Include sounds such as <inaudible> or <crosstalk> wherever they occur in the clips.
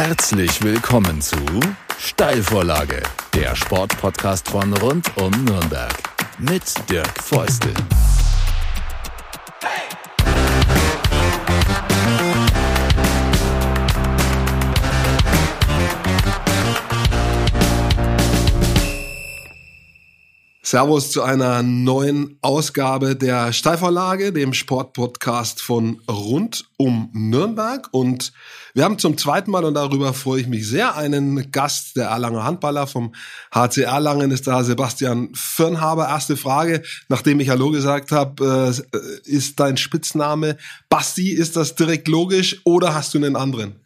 Herzlich willkommen zu Steilvorlage, der Sportpodcast von rund um Nürnberg mit Dirk Feustel. Servus zu einer neuen Ausgabe der Steilvorlage, dem Sportpodcast von rund um Nürnberg. Und wir haben zum zweiten Mal, und darüber freue ich mich sehr, einen Gast, der Erlanger Handballer vom HC Erlangen ist da, Sebastian Firnhaber. Erste Frage, nachdem ich Hallo gesagt habe, äh, ist dein Spitzname Basti, ist das direkt logisch oder hast du einen anderen?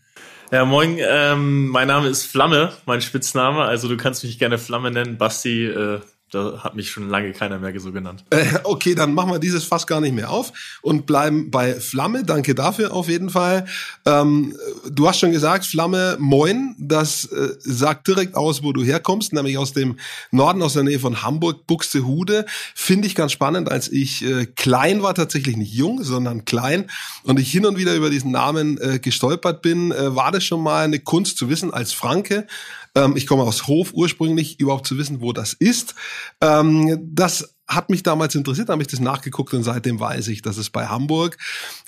Ja, moin, ähm, mein Name ist Flamme, mein Spitzname. Also du kannst mich gerne Flamme nennen. Basti äh, da hat mich schon lange keiner mehr so genannt. <laughs> Äh, okay, dann machen wir dieses Fass gar nicht mehr auf und bleiben bei Flamme. Danke dafür auf jeden Fall. Ähm, du hast schon gesagt, Flamme, moin. Das äh, sagt direkt aus, wo du herkommst, nämlich aus dem Norden, aus der Nähe von Hamburg, Buxtehude. Finde ich ganz spannend, als ich äh, klein war, tatsächlich nicht jung, sondern klein und ich hin und wieder über diesen Namen äh, gestolpert bin, äh, war das schon mal eine Kunst zu wissen als Franke ähm, ich komme aus Hof ursprünglich, überhaupt zu wissen, wo das ist. Ähm, das hat mich damals interessiert, habe ich das nachgeguckt und seitdem weiß ich, das ist bei Hamburg.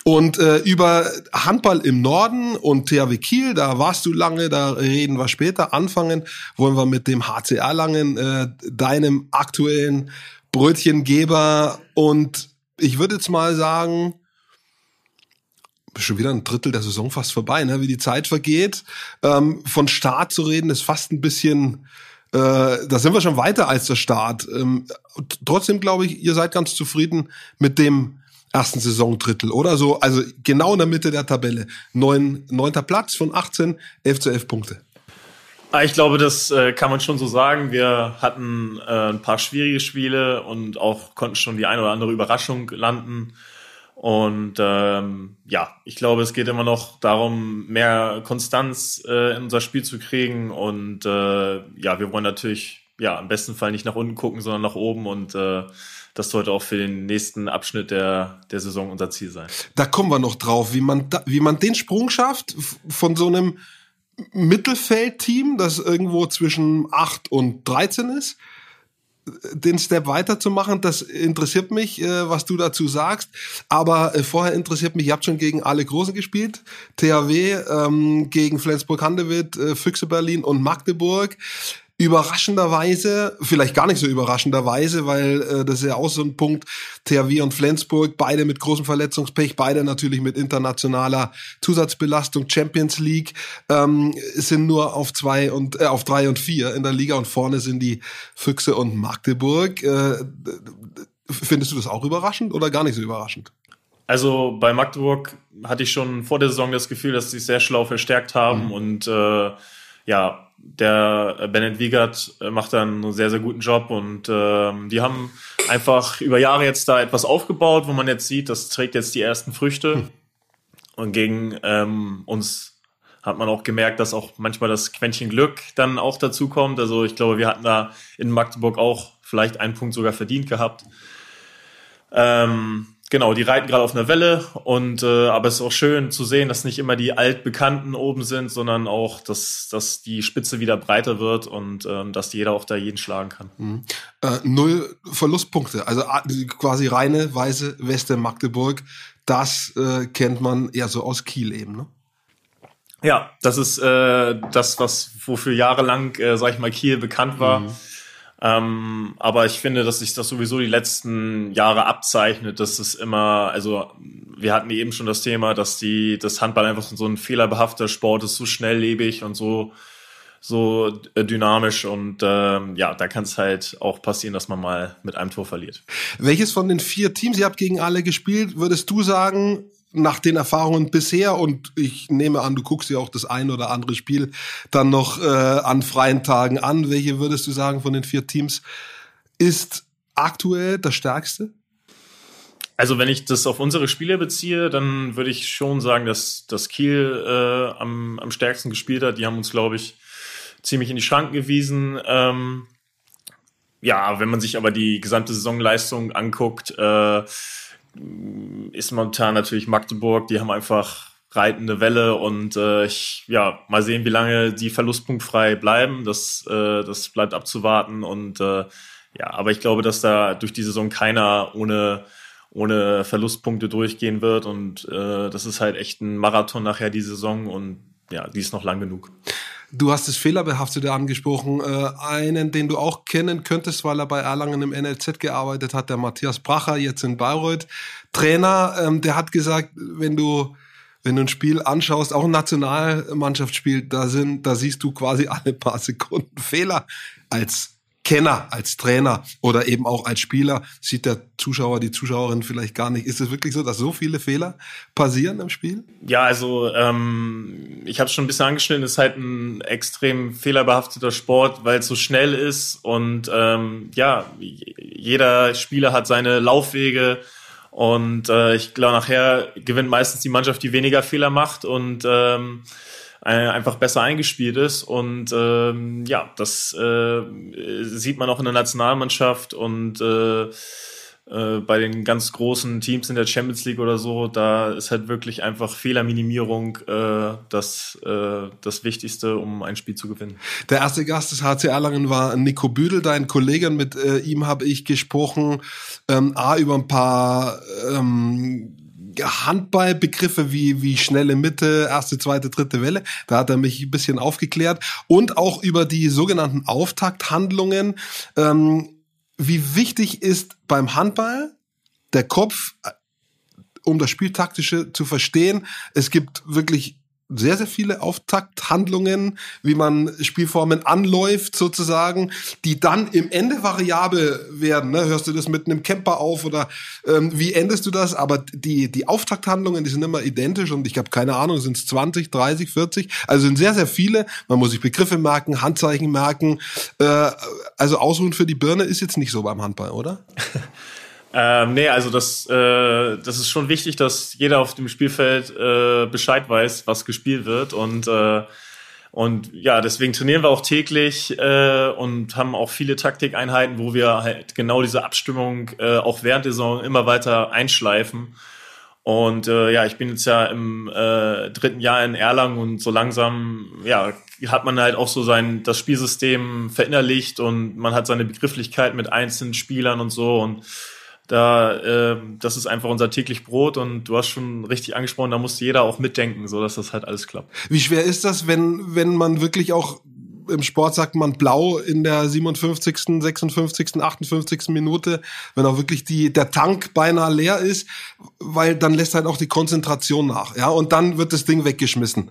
Und äh, über Handball im Norden und THW Kiel, da warst du lange, da reden wir später. Anfangen wollen wir mit dem HCR Langen, äh, deinem aktuellen Brötchengeber. Und ich würde jetzt mal sagen, schon wieder ein Drittel der Saison fast vorbei, ne? wie die Zeit vergeht. Ähm, von Start zu reden ist fast ein bisschen, äh, da sind wir schon weiter als der Start. Ähm, trotzdem glaube ich, ihr seid ganz zufrieden mit dem ersten Saisondrittel oder so. Also genau in der Mitte der Tabelle. Neun, neunter Platz von 18, 11 zu 11 Punkte. Ah, ich glaube, das äh, kann man schon so sagen. Wir hatten äh, ein paar schwierige Spiele und auch konnten schon die eine oder andere Überraschung landen. Und ähm, ja, ich glaube, es geht immer noch darum, mehr Konstanz äh, in unser Spiel zu kriegen. Und äh, ja, wir wollen natürlich ja im besten Fall nicht nach unten gucken, sondern nach oben. Und äh, das sollte auch für den nächsten Abschnitt der, der Saison unser Ziel sein. Da kommen wir noch drauf, wie man, da, wie man den Sprung schafft von so einem Mittelfeldteam, das irgendwo zwischen 8 und 13 ist, den Step weiterzumachen, das interessiert mich, äh, was du dazu sagst. Aber äh, vorher interessiert mich, ihr habt schon gegen alle Großen gespielt. THW ähm, gegen Flensburg-Handewitt, äh, Füchse Berlin und Magdeburg überraschenderweise, vielleicht gar nicht so überraschenderweise, weil äh, das ist ja auch so ein Punkt, THW und Flensburg, beide mit großem Verletzungspech, beide natürlich mit internationaler Zusatzbelastung, Champions League, ähm, sind nur auf zwei und äh, auf drei und vier in der Liga und vorne sind die Füchse und Magdeburg. Äh, findest du das auch überraschend oder gar nicht so überraschend? Also bei Magdeburg hatte ich schon vor der Saison das Gefühl, dass sie sich sehr schlau verstärkt haben mhm. und äh, ja, der Bennett Wiegert äh, macht da einen sehr, sehr guten Job und ähm, die haben einfach über Jahre jetzt da etwas aufgebaut, wo man jetzt sieht, das trägt jetzt die ersten Früchte. Hm. Und gegen ähm, uns hat man auch gemerkt, dass auch manchmal das Quäntchen Glück dann auch dazu kommt. Also ich glaube, wir hatten da in Magdeburg auch vielleicht einen Punkt sogar verdient gehabt. Ähm, genau, die reiten gerade auf einer Welle und äh, aber es ist auch schön zu sehen, dass nicht immer die Altbekannten oben sind, sondern auch, dass, dass die Spitze wieder breiter wird und ähm, dass jeder auch da jeden schlagen kann. Mhm. Äh, null Verlustpunkte, also quasi reine weiße Weste Magdeburg, das äh, kennt man eher so aus Kiel eben, ne? Ja, das ist äh, das, was wofür jahrelang, äh, sag ich mal, Kiel bekannt war. Mhm ähm, aber ich finde, dass sich das sowieso die letzten Jahre abzeichnet, dass es immer, also wir hatten eben schon das Thema, dass die, das Handball einfach so ein fehlerbehafteter Sport ist, so schnelllebig und so so äh, dynamisch und ähm, ja, da kann es halt auch passieren, dass man mal mit einem Tor verliert. Welches von den vier Teams, ihr habt gegen alle gespielt, würdest du sagen, nach den Erfahrungen bisher und ich nehme an, du guckst dir auch das ein oder andere Spiel dann noch äh, an freien Tagen an. Welche würdest du sagen von den vier Teams ist aktuell das stärkste? Also wenn ich das auf unsere Spiele beziehe, dann würde ich schon sagen, dass, dass Kiel äh, am, am stärksten gespielt hat. Die haben uns, glaube ich, ziemlich in die Schranken gewiesen. Ähm, ja, wenn man sich aber die gesamte Saisonleistung anguckt, äh, ist momentan natürlich Magdeburg, die haben einfach reitende Welle und äh, ich ja mal sehen, wie lange die verlustpunktfrei bleiben. Das äh, das bleibt abzuwarten und äh, ja, aber ich glaube, dass da durch die Saison keiner ohne ohne Verlustpunkte durchgehen wird und äh, das ist halt echt ein Marathon nachher die Saison und ja, die ist noch lang genug. Du hast das Fehlerbehaftete angesprochen. Äh, einen, den du auch kennen könntest, weil er bei Erlangen im NLZ gearbeitet hat, der Matthias Bracher, jetzt in Bayreuth. Trainer, ähm, der hat gesagt, wenn du wenn du ein Spiel anschaust, auch ein Nationalmannschaftsspiel, da sind, da siehst du quasi alle paar Sekunden Fehler als Kenner, als Trainer oder eben auch als Spieler sieht der Zuschauer, die Zuschauerin vielleicht gar nicht. Ist es wirklich so, dass so viele Fehler passieren im Spiel? Ja, also ähm, ich habe schon ein bisschen angeschnitten, es ist halt ein extrem fehlerbehafteter Sport, weil es so schnell ist und ähm, ja, jeder Spieler hat seine Laufwege und äh, ich glaube, nachher gewinnt meistens die Mannschaft, die weniger Fehler macht und ähm, äh, einfach besser eingespielt ist. Und ähm, ja, das äh, sieht man auch in der Nationalmannschaft und äh, äh, bei den ganz großen Teams in der Champions League oder so, da ist halt wirklich einfach Fehlerminimierung äh, das, äh, das Wichtigste, um ein Spiel zu gewinnen. Der erste Gast des HC Erlangen war Nico Büdel, dein Kollege. Mit äh, ihm habe ich gesprochen, ähm, A, über ein paar ähm, Handballbegriffe wie, wie schnelle Mitte, erste, zweite, dritte Welle. Da hat er mich ein bisschen aufgeklärt. Und auch über die sogenannten Auftakthandlungen. Ähm, wie wichtig ist beim Handball der Kopf, äh, um das Spieltaktische zu verstehen. Es gibt wirklich sehr, sehr viele Auftakthandlungen, wie man Spielformen anläuft sozusagen, die dann im Ende variabel werden. Ne? Hörst du das mit einem Camper auf oder ähm, wie endest du das? Aber die, die Auftakthandlungen, die sind immer identisch und ich habe keine Ahnung, sind es 20, 30, 40? Also sind sehr, sehr viele. Man muss sich Begriffe merken, Handzeichen merken. Äh, also Ausruhen für die Birne ist jetzt nicht so beim Handball, oder? <laughs> Ähm, nee, also das, äh, das ist schon wichtig, dass jeder auf dem Spielfeld äh, Bescheid weiß, was gespielt wird. Und, äh, und ja, deswegen trainieren wir auch täglich äh, und haben auch viele Taktikeinheiten, wo wir halt genau diese Abstimmung äh, auch während der Saison immer weiter einschleifen. Und äh, ja, ich bin jetzt ja im äh, dritten Jahr in Erlangen und so langsam, ja, hat man halt auch so sein das Spielsystem verinnerlicht und man hat seine Begrifflichkeit mit einzelnen Spielern und so und da, äh, das ist einfach unser täglich Brot und du hast schon richtig angesprochen, da muss jeder auch mitdenken, so dass das halt alles klappt. Wie schwer ist das, wenn, wenn man wirklich auch im Sport sagt man blau in der 57., 56., 58. Minute, wenn auch wirklich die, der Tank beinahe leer ist, weil dann lässt halt auch die Konzentration nach, ja, und dann wird das Ding weggeschmissen.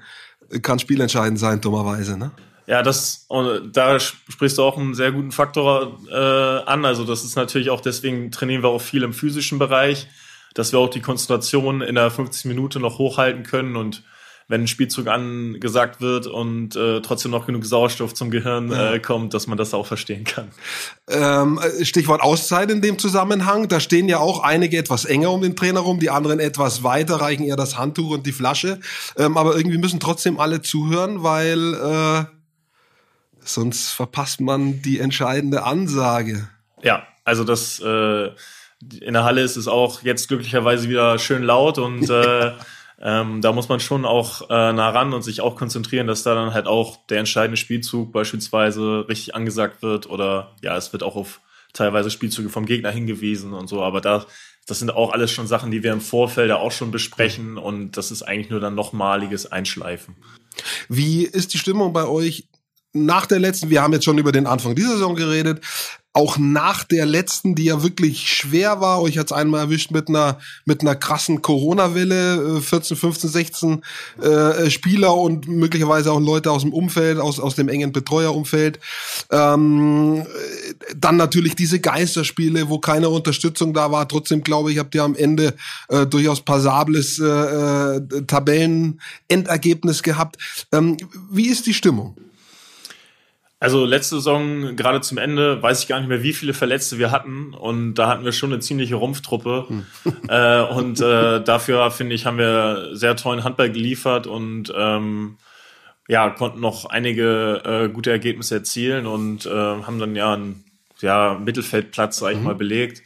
Kann spielentscheidend sein, dummerweise, ne? Ja, das da sprichst du auch einen sehr guten Faktor äh, an. Also das ist natürlich auch deswegen trainieren wir auch viel im physischen Bereich, dass wir auch die Konzentration in der 50 Minute noch hochhalten können und wenn ein Spielzug angesagt wird und äh, trotzdem noch genug Sauerstoff zum Gehirn äh, kommt, dass man das auch verstehen kann. Ähm, Stichwort Auszeit in dem Zusammenhang. Da stehen ja auch einige etwas enger um den Trainer rum, die anderen etwas weiter, reichen eher das Handtuch und die Flasche. Ähm, aber irgendwie müssen trotzdem alle zuhören, weil äh, sonst verpasst man die entscheidende Ansage. Ja, also das äh, in der Halle ist es auch jetzt glücklicherweise wieder schön laut und äh, <laughs> ähm, da muss man schon auch äh, nah ran und sich auch konzentrieren, dass da dann halt auch der entscheidende Spielzug beispielsweise richtig angesagt wird oder ja, es wird auch auf teilweise Spielzüge vom Gegner hingewiesen und so, aber da das sind auch alles schon Sachen, die wir im Vorfeld auch schon besprechen und das ist eigentlich nur dann nochmaliges Einschleifen. Wie ist die Stimmung bei euch nach der letzten, wir haben jetzt schon über den Anfang dieser Saison geredet, auch nach der letzten, die ja wirklich schwer war, euch hat's einmal erwischt mit einer mit einer krassen Corona-Welle, 14, 15, 16 äh, Spieler und möglicherweise auch Leute aus dem Umfeld, aus aus dem engen Betreuerumfeld. Ähm, dann natürlich diese Geisterspiele, wo keine Unterstützung da war. Trotzdem glaube ich, habt ihr am Ende äh, durchaus passables äh, äh, Tabellenendergebnis gehabt. Ähm, wie ist die Stimmung? Also letzte Saison, gerade zum Ende, weiß ich gar nicht mehr, wie viele Verletzte wir hatten. Und da hatten wir schon eine ziemliche Rumpftruppe. Hm. <laughs> äh, und äh, dafür, finde ich, haben wir sehr tollen Handball geliefert und ähm, ja, konnten noch einige äh, gute Ergebnisse erzielen und äh, haben dann ja einen ja, Mittelfeldplatz, sag ich mhm. mal, belegt.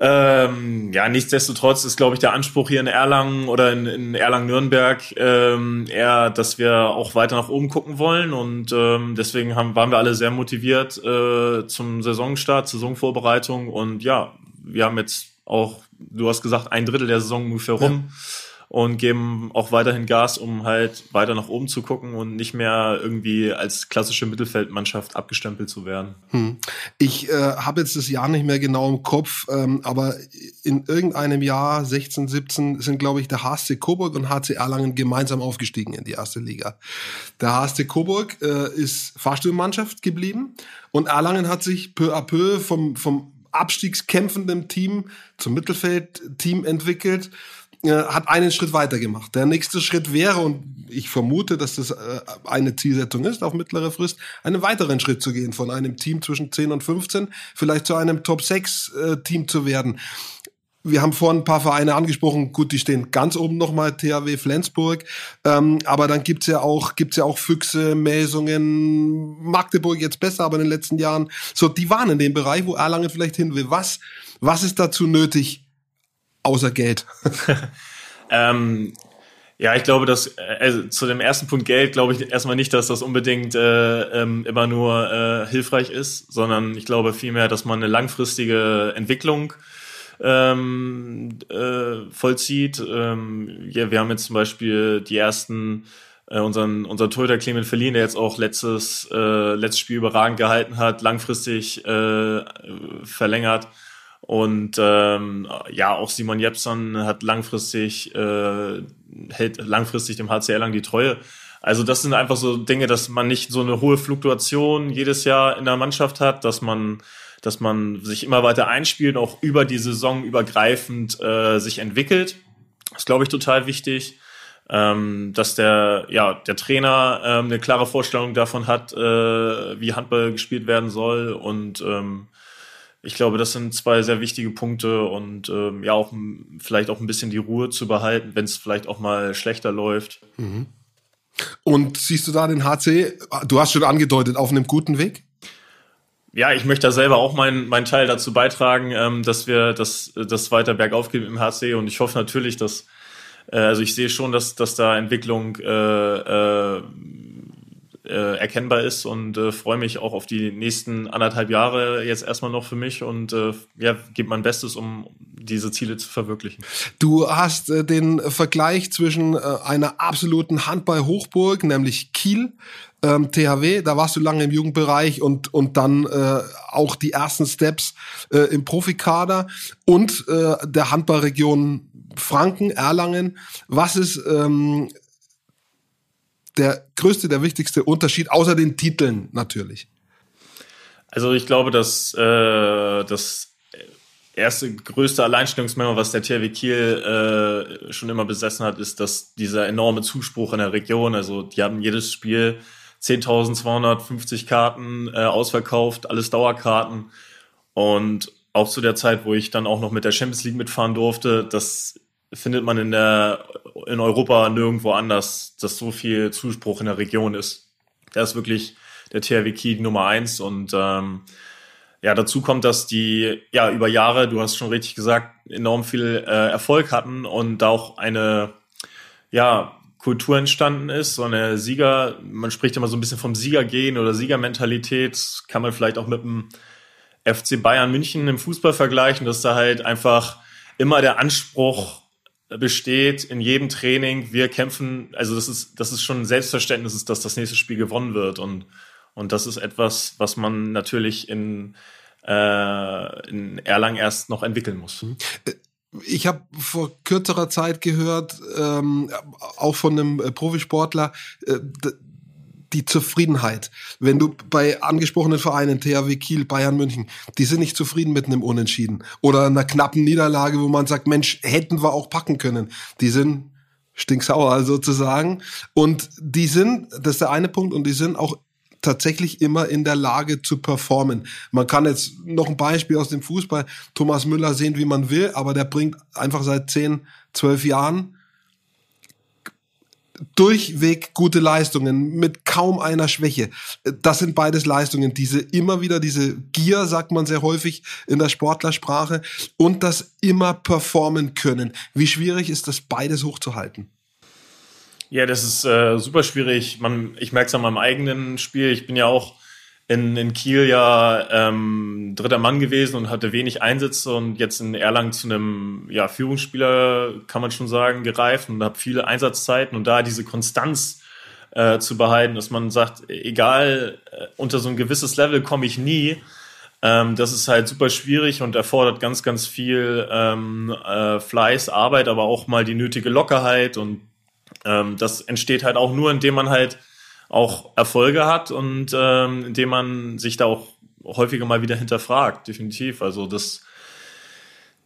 Ähm, ja, nichtsdestotrotz ist, glaube ich, der Anspruch hier in Erlangen oder in, in Erlangen-Nürnberg ähm, eher, dass wir auch weiter nach oben gucken wollen. Und ähm, deswegen haben, waren wir alle sehr motiviert äh, zum Saisonstart, Saisonvorbereitung. Und ja, wir haben jetzt auch, du hast gesagt, ein Drittel der Saison ungefähr rum. Ja und geben auch weiterhin Gas, um halt weiter nach oben zu gucken und nicht mehr irgendwie als klassische Mittelfeldmannschaft abgestempelt zu werden. Hm. Ich äh, habe jetzt das Jahr nicht mehr genau im Kopf, ähm, aber in irgendeinem Jahr, 16, 17, sind, glaube ich, der HSC Coburg und HC Erlangen gemeinsam aufgestiegen in die erste Liga. Der HSC Coburg äh, ist Fahrstuhlmannschaft geblieben und Erlangen hat sich peu à peu vom, vom abstiegskämpfenden Team zum Mittelfeldteam entwickelt äh, hat einen Schritt weiter gemacht. Der nächste Schritt wäre, und ich vermute, dass das äh, eine Zielsetzung ist, auf mittlere Frist, einen weiteren Schritt zu gehen, von einem Team zwischen 10 und 15, vielleicht zu einem Top 6 äh, zu werden. Wir haben vorhin ein paar Vereine angesprochen, gut, die stehen ganz oben nochmal, THW Flensburg, ähm, aber dann gibt's ja ja auch Füchse, Melsungen, Magdeburg jetzt besser, aber in den letzten Jahren, so, die waren in dem Bereich, wo Erlangen vielleicht hin will. Was, was ist dazu nötig, außer Geld? <laughs> ähm, ja, ich glaube, dass äh, also zu dem ersten Punkt Geld glaube ich erstmal nicht, dass das unbedingt äh, ähm, immer nur äh, hilfreich ist, sondern ich glaube vielmehr, dass man eine langfristige Entwicklung ähm, äh, vollzieht. Ähm, ja, wir haben jetzt zum Beispiel die ersten äh, unseren unser Torhüter Clement verliehen, der jetzt auch letztes äh, letztes Spiel überragend gehalten hat, langfristig äh, verlängert. Und ähm, ja, auch Simon Jepson hat langfristig, äh, hält langfristig dem HCR lang die Treue. Also das sind einfach so Dinge, dass man nicht so eine hohe Fluktuation jedes Jahr in der Mannschaft hat, dass man, dass man sich immer weiter einspielt, auch über die Saison übergreifend äh, sich entwickelt. Das ist, glaube ich, total wichtig. Ähm, dass der, ja, der Trainer ähm, eine klare Vorstellung davon hat, äh, wie Handball gespielt werden soll und ähm, ich glaube, das sind zwei sehr wichtige Punkte und ähm, ja auch vielleicht auch ein bisschen die Ruhe zu behalten, wenn es vielleicht auch mal schlechter läuft. Mhm. Und siehst du da den HC, du hast schon angedeutet, auf einem guten Weg? Ja, ich möchte da selber auch meinen mein Teil dazu beitragen, ähm, dass wir das, das weiter bergauf gehen im HC und ich hoffe natürlich, dass, äh, also ich sehe schon, dass, dass da Entwicklung äh, äh, äh, erkennbar ist und äh, freue mich auch auf die nächsten anderthalb Jahre jetzt erstmal noch für mich und äh, ja, gebe mein Bestes, um diese Ziele zu verwirklichen. Du hast äh, den Vergleich zwischen äh, einer absoluten Handball-Hochburg, nämlich Kiel, ähm, THW, da warst du lange im Jugendbereich und, und dann äh, auch die ersten Steps äh, im Profikader und äh, der Handballregion Franken, Erlangen. Was ist ähm, der größte, der wichtigste Unterschied, außer den Titeln natürlich? Also ich glaube, dass äh, das erste größte Alleinstellungsmerkmal, was der THW Kiel äh, schon immer besessen hat, ist, dass dieser enorme Zuspruch in der Region, also die haben jedes Spiel 10.250 Karten äh, ausverkauft, alles Dauerkarten und auch zu der Zeit, wo ich dann auch noch mit der Champions League mitfahren durfte, das findet man in der in Europa nirgendwo anders, dass so viel Zuspruch in der Region ist. Da ist wirklich der THW Kiel Nummer eins und ähm, ja, dazu kommt, dass die ja über Jahre, du hast schon richtig gesagt, enorm viel äh, Erfolg hatten und da auch eine ja Kultur entstanden ist, so eine Sieger, man spricht immer so ein bisschen vom Siegergehen oder Siegermentalität, kann man vielleicht auch mit dem FC Bayern München im Fußball vergleichen, dass da halt einfach immer der Anspruch besteht in jedem Training, wir kämpfen, also das ist, das ist schon ein Selbstverständnis, dass das nächste Spiel gewonnen wird und, und das ist etwas, was man natürlich in, äh, in Erlangen erst noch entwickeln muss. Mhm. Ich habe vor kürzerer Zeit gehört, ähm, auch von einem Profisportler, äh, die Zufriedenheit. Wenn du bei angesprochenen Vereinen, THW Kiel, Bayern München, die sind nicht zufrieden mit einem Unentschieden oder einer knappen Niederlage, wo man sagt, Mensch, hätten wir auch packen können. Die sind stinksauer sozusagen. Und die sind, das ist der eine Punkt, und die sind auch tatsächlich immer in der Lage zu performen. Man kann jetzt noch ein Beispiel aus dem Fußball, Thomas Müller sehen, wie man will, aber der bringt einfach seit zehn, zwölf Jahren durchweg gute Leistungen mit kaum einer Schwäche. Das sind beides Leistungen, diese immer wieder, diese Gier, sagt man sehr häufig in der Sportlersprache, und das immer performen können. Wie schwierig ist das beides hochzuhalten? Ja, das ist äh, super schwierig. Man, ich merke es an meinem eigenen Spiel. Ich bin ja auch in, in Kiel ja ähm, dritter Mann gewesen und hatte wenig Einsätze und jetzt in Erlangen zu einem ja, Führungsspieler, kann man schon sagen, gereift und habe viele Einsatzzeiten und da diese Konstanz äh, zu behalten, dass man sagt, egal, äh, unter so ein gewisses Level komme ich nie. Ähm, das ist halt super schwierig und erfordert ganz, ganz viel ähm, äh, Fleiß, Arbeit, aber auch mal die nötige Lockerheit und ähm, das entsteht halt auch nur, indem man halt auch Erfolge hat und ähm, indem man sich da auch häufiger mal wieder hinterfragt, definitiv. Also das,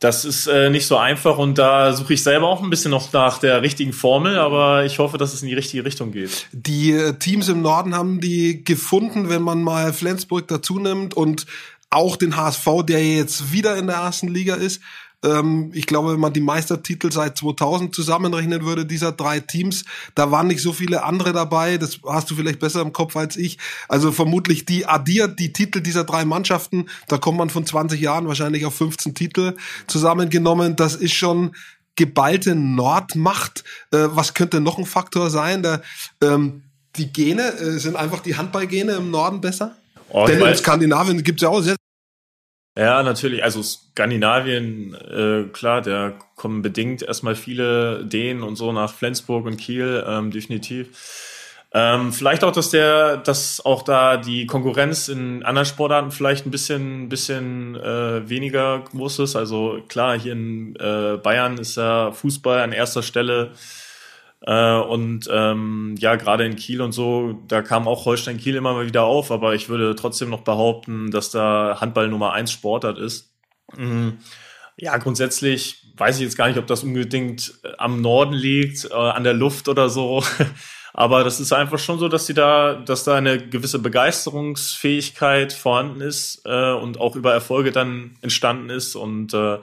das ist äh, nicht so einfach und da suche ich selber auch ein bisschen noch nach der richtigen Formel, aber ich hoffe, dass es in die richtige Richtung geht. Die äh, Teams im Norden haben die gefunden, wenn man mal Flensburg dazu nimmt und auch den HSV, der jetzt wieder in der ersten Liga ist. Ähm, ich glaube, wenn man die Meistertitel seit 2000 zusammenrechnen würde, dieser drei Teams, da waren nicht so viele andere dabei. Das hast du vielleicht besser im Kopf als ich. Also vermutlich die addiert die Titel dieser drei Mannschaften. Da kommt man von 20 Jahren wahrscheinlich auf 15 Titel zusammengenommen. Das ist schon geballte Nordmacht. Äh, was könnte noch ein Faktor sein? Da, ähm, die Gene, äh, sind einfach die Handballgene im Norden besser? Oh, Denn in Skandinavien gibt es ja auch sehr ja, natürlich. Also Skandinavien, äh, klar, da kommen bedingt erstmal viele Dänen und so nach Flensburg und Kiel, ähm, definitiv. Ähm, vielleicht auch, dass der, dass auch da die Konkurrenz in anderen Sportarten vielleicht ein bisschen, bisschen äh, weniger groß ist. Also klar, hier in äh, Bayern ist ja Fußball an erster Stelle. Äh, und ähm, ja, gerade in Kiel und so, da kam auch Holstein Kiel immer mal wieder auf, aber ich würde trotzdem noch behaupten, dass da Handball Nummer eins Sportart ist. Mhm. Ja, grundsätzlich weiß ich jetzt gar nicht, ob das unbedingt äh, am Norden liegt, äh, an der Luft oder so. <laughs> Aber das ist einfach schon so, dass sie da, dass da eine gewisse Begeisterungsfähigkeit vorhanden ist äh, und auch über Erfolge dann entstanden ist. Und äh,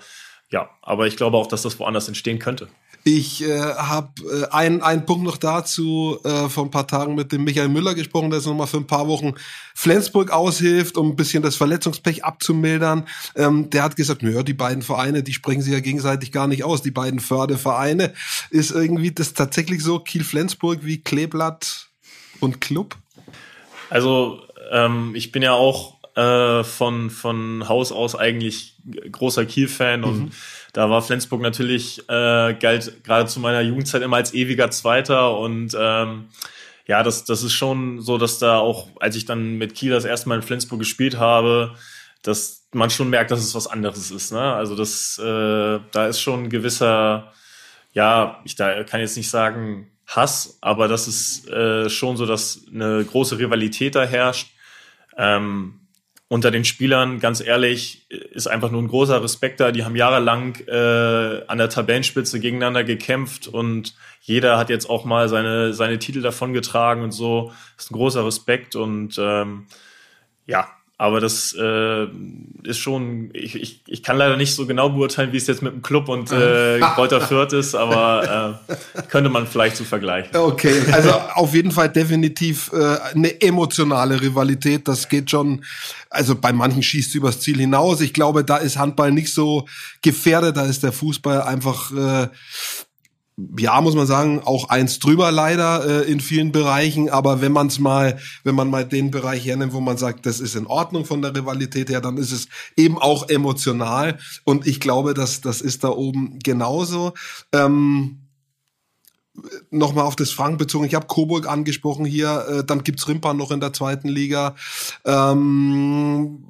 ja, aber ich glaube auch, dass das woanders entstehen könnte. Ich äh, habe äh, einen, einen Punkt noch dazu äh, vor ein paar Tagen mit dem Michael Müller gesprochen, der jetzt nochmal für ein paar Wochen Flensburg aushilft, um ein bisschen das Verletzungspech abzumildern. Ähm, der hat gesagt, naja, die beiden Vereine, die sprechen sich ja gegenseitig gar nicht aus. Die beiden Fördervereine. Ist irgendwie das tatsächlich so Kiel-Flensburg wie Kleeblatt und Club? Also ähm, ich bin ja auch äh, von, von Haus aus eigentlich großer Kiel-Fan mhm. und da war Flensburg natürlich, äh, galt gerade zu meiner Jugendzeit immer als ewiger Zweiter und ähm, ja, das, das ist schon so, dass da auch, als ich dann mit Kiel das erste Mal in Flensburg gespielt habe, dass man schon merkt, dass es was anderes ist. Ne? Also das, äh, da ist schon ein gewisser, ja, ich da kann jetzt nicht sagen Hass, aber das ist äh, schon so, dass eine große Rivalität da herrscht. Ähm, unter den Spielern, ganz ehrlich, ist einfach nur ein großer Respekt da. Die haben jahrelang äh, an der Tabellenspitze gegeneinander gekämpft und jeder hat jetzt auch mal seine, seine Titel davongetragen und so. Das ist ein großer Respekt und ähm, ja, aber das äh, ist schon, ich, ich, ich kann leider nicht so genau beurteilen, wie es jetzt mit dem Club und äh, <laughs> Kräuter Fürth ist, aber äh, könnte man vielleicht so vergleichen. Okay, also auf jeden Fall definitiv äh, eine emotionale Rivalität. Das geht schon, also bei manchen schießt übers Ziel hinaus. Ich glaube, da ist Handball nicht so gefährdet, da ist der Fußball einfach äh, ja, muss man sagen, auch eins drüber leider äh, in vielen Bereichen. Aber wenn man es mal, wenn man mal den Bereich hernimmt, wo man sagt, das ist in Ordnung von der Rivalität her, dann ist es eben auch emotional. Und ich glaube, dass das ist da oben genauso. Ähm, nochmal auf das Frank bezogen. Ich habe Coburg angesprochen hier, äh, dann gibt's Rimpa noch in der zweiten Liga. Ähm,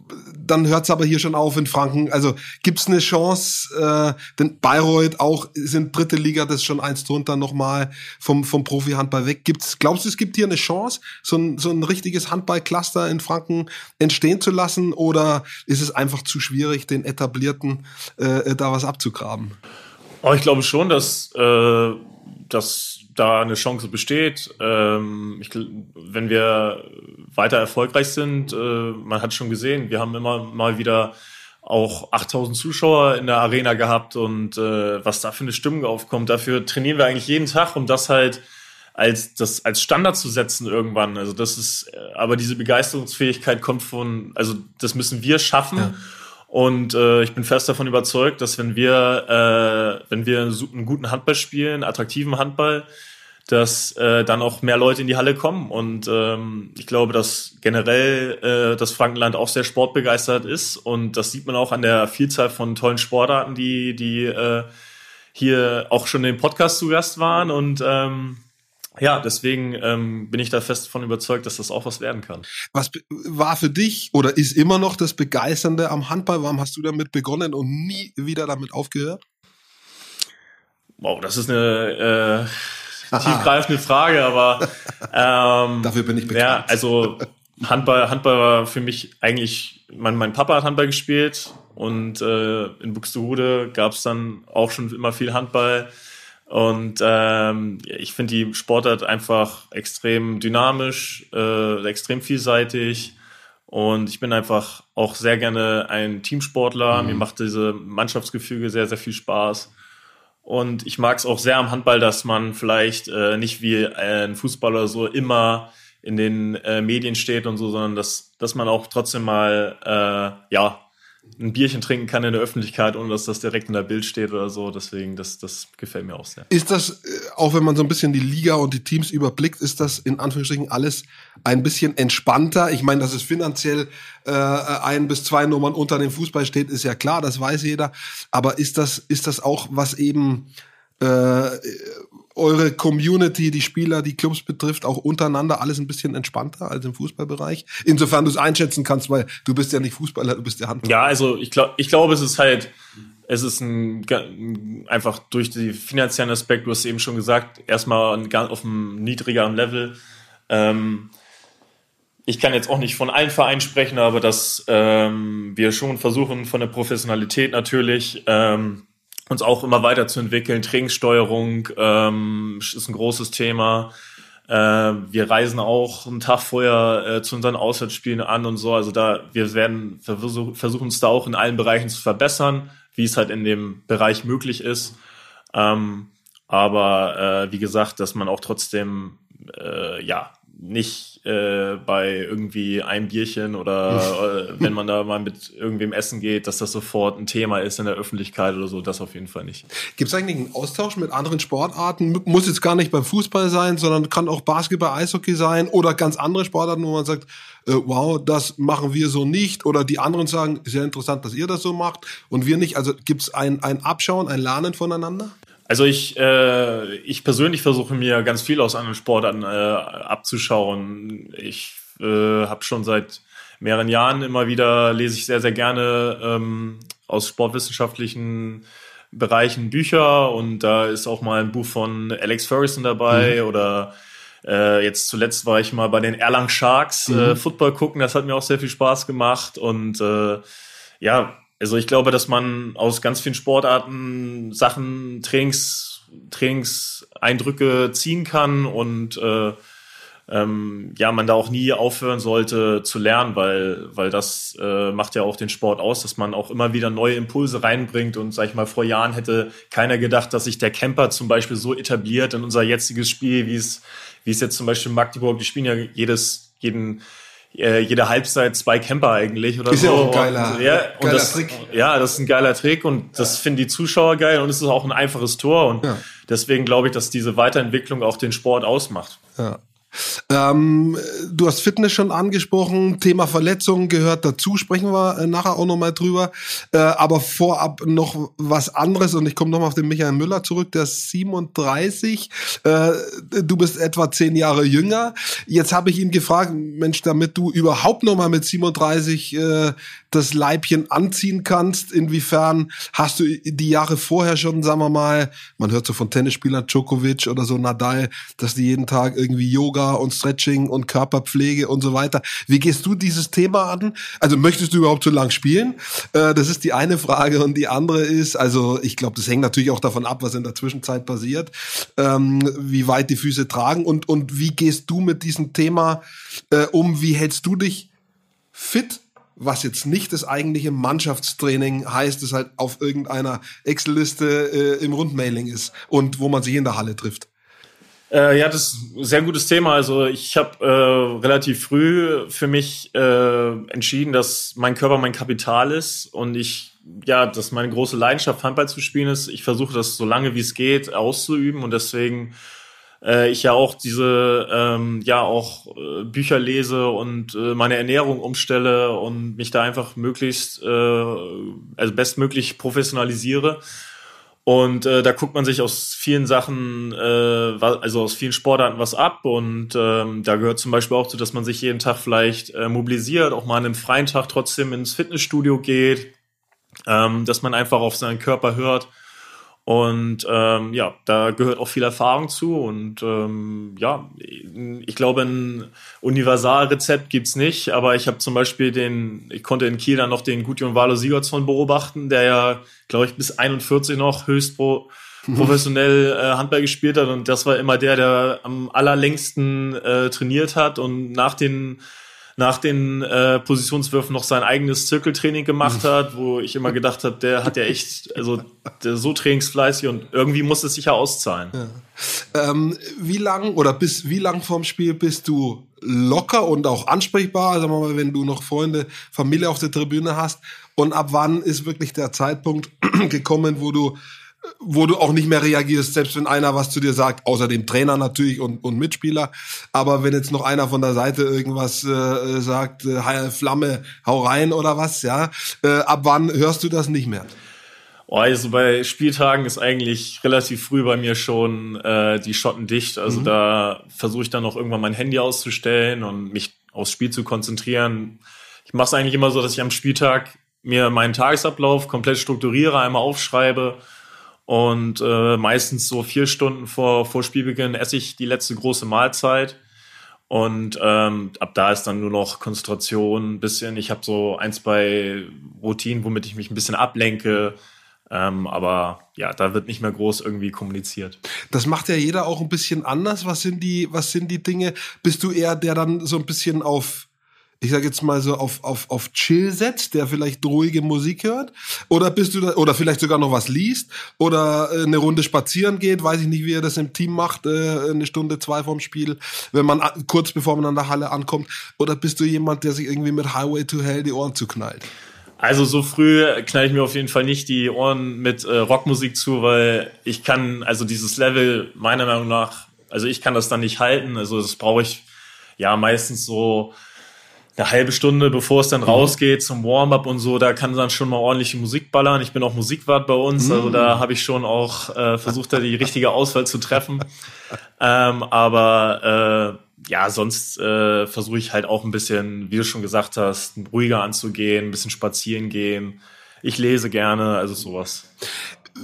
dann hört's aber hier schon auf in Franken. Also gibt's eine Chance, äh, denn Bayreuth auch sind dritte Liga, das ist schon eins drunter nochmal vom, vom Profi-Handball weg. Gibt's, glaubst du, es gibt hier eine Chance, so ein, so ein richtiges Handball-Cluster in Franken entstehen zu lassen oder ist es einfach zu schwierig, den Etablierten äh, da was abzugraben? Oh, ich glaube schon, dass äh dass da eine Chance besteht. Ähm, ich, wenn wir weiter erfolgreich sind, äh, man hat schon gesehen, wir haben immer mal wieder auch 8000 Zuschauer in der Arena gehabt und äh, was da für eine Stimmung aufkommt, dafür trainieren wir eigentlich jeden Tag, um das halt als das als Standard zu setzen irgendwann. Also das ist, äh, aber diese Begeisterungsfähigkeit kommt von, also das müssen wir schaffen. Ja. Und äh, ich bin fest davon überzeugt, dass wenn wir, äh, wenn wir einen guten Handball spielen, attraktiven Handball, dass äh, dann auch mehr Leute in die Halle kommen. Und ähm, ich glaube, dass generell äh, das Frankenland auch sehr sportbegeistert ist. Und das sieht man auch an der Vielzahl von tollen Sportarten, die, die äh, hier auch schon im Podcast zu Gast waren. Und ähm, ja, deswegen ähm, bin ich da fest davon überzeugt, dass das auch was werden kann. Was war für dich oder ist immer noch das Begeisternde am Handball? Warum hast du damit begonnen und nie wieder damit aufgehört? Wow, das ist eine äh, tiefgreifende Frage, aber <laughs> ähm, dafür bin ich bekannt. Ja, also Handball, Handball war für mich eigentlich, mein, mein Papa hat Handball gespielt und äh, in Buxtehude gab es dann auch schon immer viel Handball. Und ähm, ich finde die Sportart einfach extrem dynamisch, äh, extrem vielseitig. Und ich bin einfach auch sehr gerne ein Teamsportler. Mhm. Mir macht diese Mannschaftsgefüge sehr, sehr viel Spaß. Und ich mag es auch sehr am Handball, dass man vielleicht äh, nicht wie ein Fußballer so immer in den äh, Medien steht und so, sondern dass, dass man auch trotzdem mal äh, ja ein Bierchen trinken kann in der Öffentlichkeit, ohne dass das direkt in der Bild steht oder so. Deswegen, das, das gefällt mir auch sehr. Ist das, äh, auch wenn man so ein bisschen die Liga und die Teams überblickt, ist das in Anführungsstrichen alles ein bisschen entspannter? Ich meine, dass es finanziell äh, ein bis zwei Nummern unter dem Fußball steht, ist ja klar, das weiß jeder. Aber ist das, ist das auch, was eben äh, eure Community, die Spieler, die Clubs betrifft, auch untereinander alles ein bisschen entspannter als im Fußballbereich? Insofern du es einschätzen kannst, weil du bist ja nicht Fußballer, du bist ja Handballer. Ja, also ich glaube, ich glaube, es ist halt, es ist ein, einfach durch die finanziellen Aspekt, du hast eben schon gesagt, erstmal auf einem niedrigeren Level. Ähm, ich kann jetzt auch nicht von allen Vereinen sprechen, aber dass ähm, wir schon versuchen, von der Professionalität natürlich, ähm, uns auch immer weiterzuentwickeln. Trainingssteuerung ähm, ist ein großes Thema. Äh, wir reisen auch einen Tag vorher äh, zu unseren Auswärtsspielen an und so. Also da, wir werden versuch, versuchen es da auch in allen Bereichen zu verbessern, wie es halt in dem Bereich möglich ist. Ähm, aber äh, wie gesagt, dass man auch trotzdem äh, ja nicht äh, bei irgendwie einem Bierchen oder <laughs> äh, wenn man da mal mit irgendwem essen geht, dass das sofort ein Thema ist in der Öffentlichkeit oder so, das auf jeden Fall nicht. Gibt es eigentlich einen Austausch mit anderen Sportarten? Muss jetzt gar nicht beim Fußball sein, sondern kann auch Basketball, Eishockey sein oder ganz andere Sportarten, wo man sagt, äh, wow, das machen wir so nicht oder die anderen sagen, sehr interessant, dass ihr das so macht und wir nicht. Also gibt es ein, ein Abschauen, ein Lernen voneinander? Also ich, äh, ich persönlich versuche mir ganz viel aus anderen Sportarten äh, abzuschauen. Ich äh, habe schon seit mehreren Jahren immer wieder, lese ich sehr, sehr gerne ähm, aus sportwissenschaftlichen Bereichen Bücher und da ist auch mal ein Buch von Alex Ferguson dabei mhm. oder äh, jetzt zuletzt war ich mal bei den Erlang Sharks äh, mhm. äh, Football gucken, das hat mir auch sehr viel Spaß gemacht und äh, ja, also ich glaube, dass man aus ganz vielen Sportarten Sachen, Trainings, Trainingseindrücke ziehen kann und äh, ähm, ja, man da auch nie aufhören sollte zu lernen, weil, weil das äh, macht ja auch den Sport aus, dass man auch immer wieder neue Impulse reinbringt. Und sag ich mal, vor Jahren hätte keiner gedacht, dass sich der Camper zum Beispiel so etabliert in unser jetziges Spiel, wie es, wie es jetzt zum Beispiel Magdeburg, die spielen ja jedes, jeden äh, jede Halbzeit zwei Camper eigentlich oder ist so. Ist ja auch ein geiler, und, ja, geiler und das, Trick. Ja, das ist ein geiler Trick und das finden die Zuschauer geil und es ist auch ein einfaches Tor und ja. deswegen glaube ich, dass diese Weiterentwicklung auch den Sport ausmacht. Ja. Ähm, du hast Fitness schon angesprochen, Thema Verletzungen gehört dazu, sprechen wir äh, nachher auch nochmal drüber. Äh, aber vorab noch was anderes und ich komme nochmal auf den Michael Müller zurück, der ist 37. Äh, du bist etwa zehn Jahre jünger. Jetzt habe ich ihn gefragt, Mensch, damit du überhaupt nochmal mit 37 äh, das Leibchen anziehen kannst, inwiefern hast du die Jahre vorher schon, sagen wir mal, man hört so von Tennisspielern Djokovic oder so Nadal, dass die jeden Tag irgendwie Yoga und Stretching und Körperpflege und so weiter. Wie gehst du dieses Thema an? Also möchtest du überhaupt so lang spielen? Äh, das ist die eine Frage und die andere ist, also ich glaube, das hängt natürlich auch davon ab, was in der Zwischenzeit passiert, ähm, wie weit die Füße tragen und, und wie gehst du mit diesem Thema äh, um? Wie hältst du dich fit? Was jetzt nicht das eigentliche Mannschaftstraining heißt, das halt auf irgendeiner Excel-Liste äh, im Rundmailing ist und wo man sich in der Halle trifft. Äh, ja, das ist ein sehr gutes Thema. Also ich habe äh, relativ früh für mich äh, entschieden, dass mein Körper mein Kapital ist und ich ja, dass meine große Leidenschaft Handball zu spielen ist. Ich versuche das so lange wie es geht auszuüben und deswegen äh, ich ja auch diese ähm, ja auch äh, Bücher lese und äh, meine Ernährung umstelle und mich da einfach möglichst äh, also bestmöglich professionalisiere. Und äh, da guckt man sich aus vielen Sachen, äh, also aus vielen Sportarten was ab. Und ähm, da gehört zum Beispiel auch zu, dass man sich jeden Tag vielleicht äh, mobilisiert, auch mal an einem freien Tag trotzdem ins Fitnessstudio geht, ähm, dass man einfach auf seinen Körper hört. Und ähm, ja, da gehört auch viel Erfahrung zu. Und ähm, ja, ich glaube, ein Universalrezept gibt's nicht, aber ich habe zum Beispiel den, ich konnte in Kiel dann noch den Gudjon Valo Sigurdsson beobachten, der ja, glaube ich, bis 41 noch höchst pro, <laughs> professionell äh, Handball gespielt hat. Und das war immer der, der am allerlängsten äh, trainiert hat und nach den nach den äh, Positionswürfen noch sein eigenes Zirkeltraining gemacht hat, wo ich immer gedacht habe, der hat ja echt, also der so trainingsfleißig und irgendwie muss es sicher auszahlen. Ja. Ähm, wie lang oder bis wie lang vorm Spiel bist du locker und auch ansprechbar, sagen wir mal, wenn du noch Freunde, Familie auf der Tribüne hast? Und ab wann ist wirklich der Zeitpunkt <clears throat> gekommen, wo du wo du auch nicht mehr reagierst, selbst wenn einer was zu dir sagt, außer dem Trainer natürlich und, und Mitspieler. Aber wenn jetzt noch einer von der Seite irgendwas äh, sagt, äh, Flamme, hau rein oder was, ja, äh, ab wann hörst du das nicht mehr? Oh, also bei Spieltagen ist eigentlich relativ früh bei mir schon äh, die Schotten dicht. Also mhm. da versuche ich dann noch irgendwann mein Handy auszustellen und mich aufs Spiel zu konzentrieren. Ich mache es eigentlich immer so, dass ich am Spieltag mir meinen Tagesablauf komplett strukturiere, einmal aufschreibe und äh, meistens so vier Stunden vor, vor Spielbeginn esse ich die letzte große Mahlzeit. Und ähm, ab da ist dann nur noch Konzentration ein bisschen. Ich habe so ein, zwei Routinen, womit ich mich ein bisschen ablenke. Ähm, aber ja, da wird nicht mehr groß irgendwie kommuniziert. Das macht ja jeder auch ein bisschen anders. Was sind die, was sind die Dinge? Bist du eher der dann so ein bisschen auf ich sage jetzt mal so auf auf auf Chill setzt, der vielleicht ruhige Musik hört, oder bist du da, oder vielleicht sogar noch was liest? Oder äh, eine Runde spazieren geht, weiß ich nicht, wie er das im Team macht, äh, eine Stunde zwei vorm Spiel, wenn man kurz bevor man an der Halle ankommt, oder bist du jemand, der sich irgendwie mit Highway to Hell die Ohren zuknallt? Also so früh knall ich mir auf jeden Fall nicht die Ohren mit äh, Rockmusik zu, weil ich kann also dieses Level meiner Meinung nach, also ich kann das dann nicht halten, also das brauche ich ja meistens so eine halbe Stunde, bevor es dann mhm. rausgeht zum Warm-up und so, da kann dann schon mal ordentliche Musik ballern. Ich bin auch Musikwart bei uns, mhm. also da habe ich schon auch äh, versucht, da die richtige Auswahl zu treffen. <laughs> Ähm, aber äh, ja, sonst äh, versuche ich halt auch ein bisschen, wie du schon gesagt hast, ruhiger anzugehen, ein bisschen spazieren gehen. Ich lese gerne, also sowas.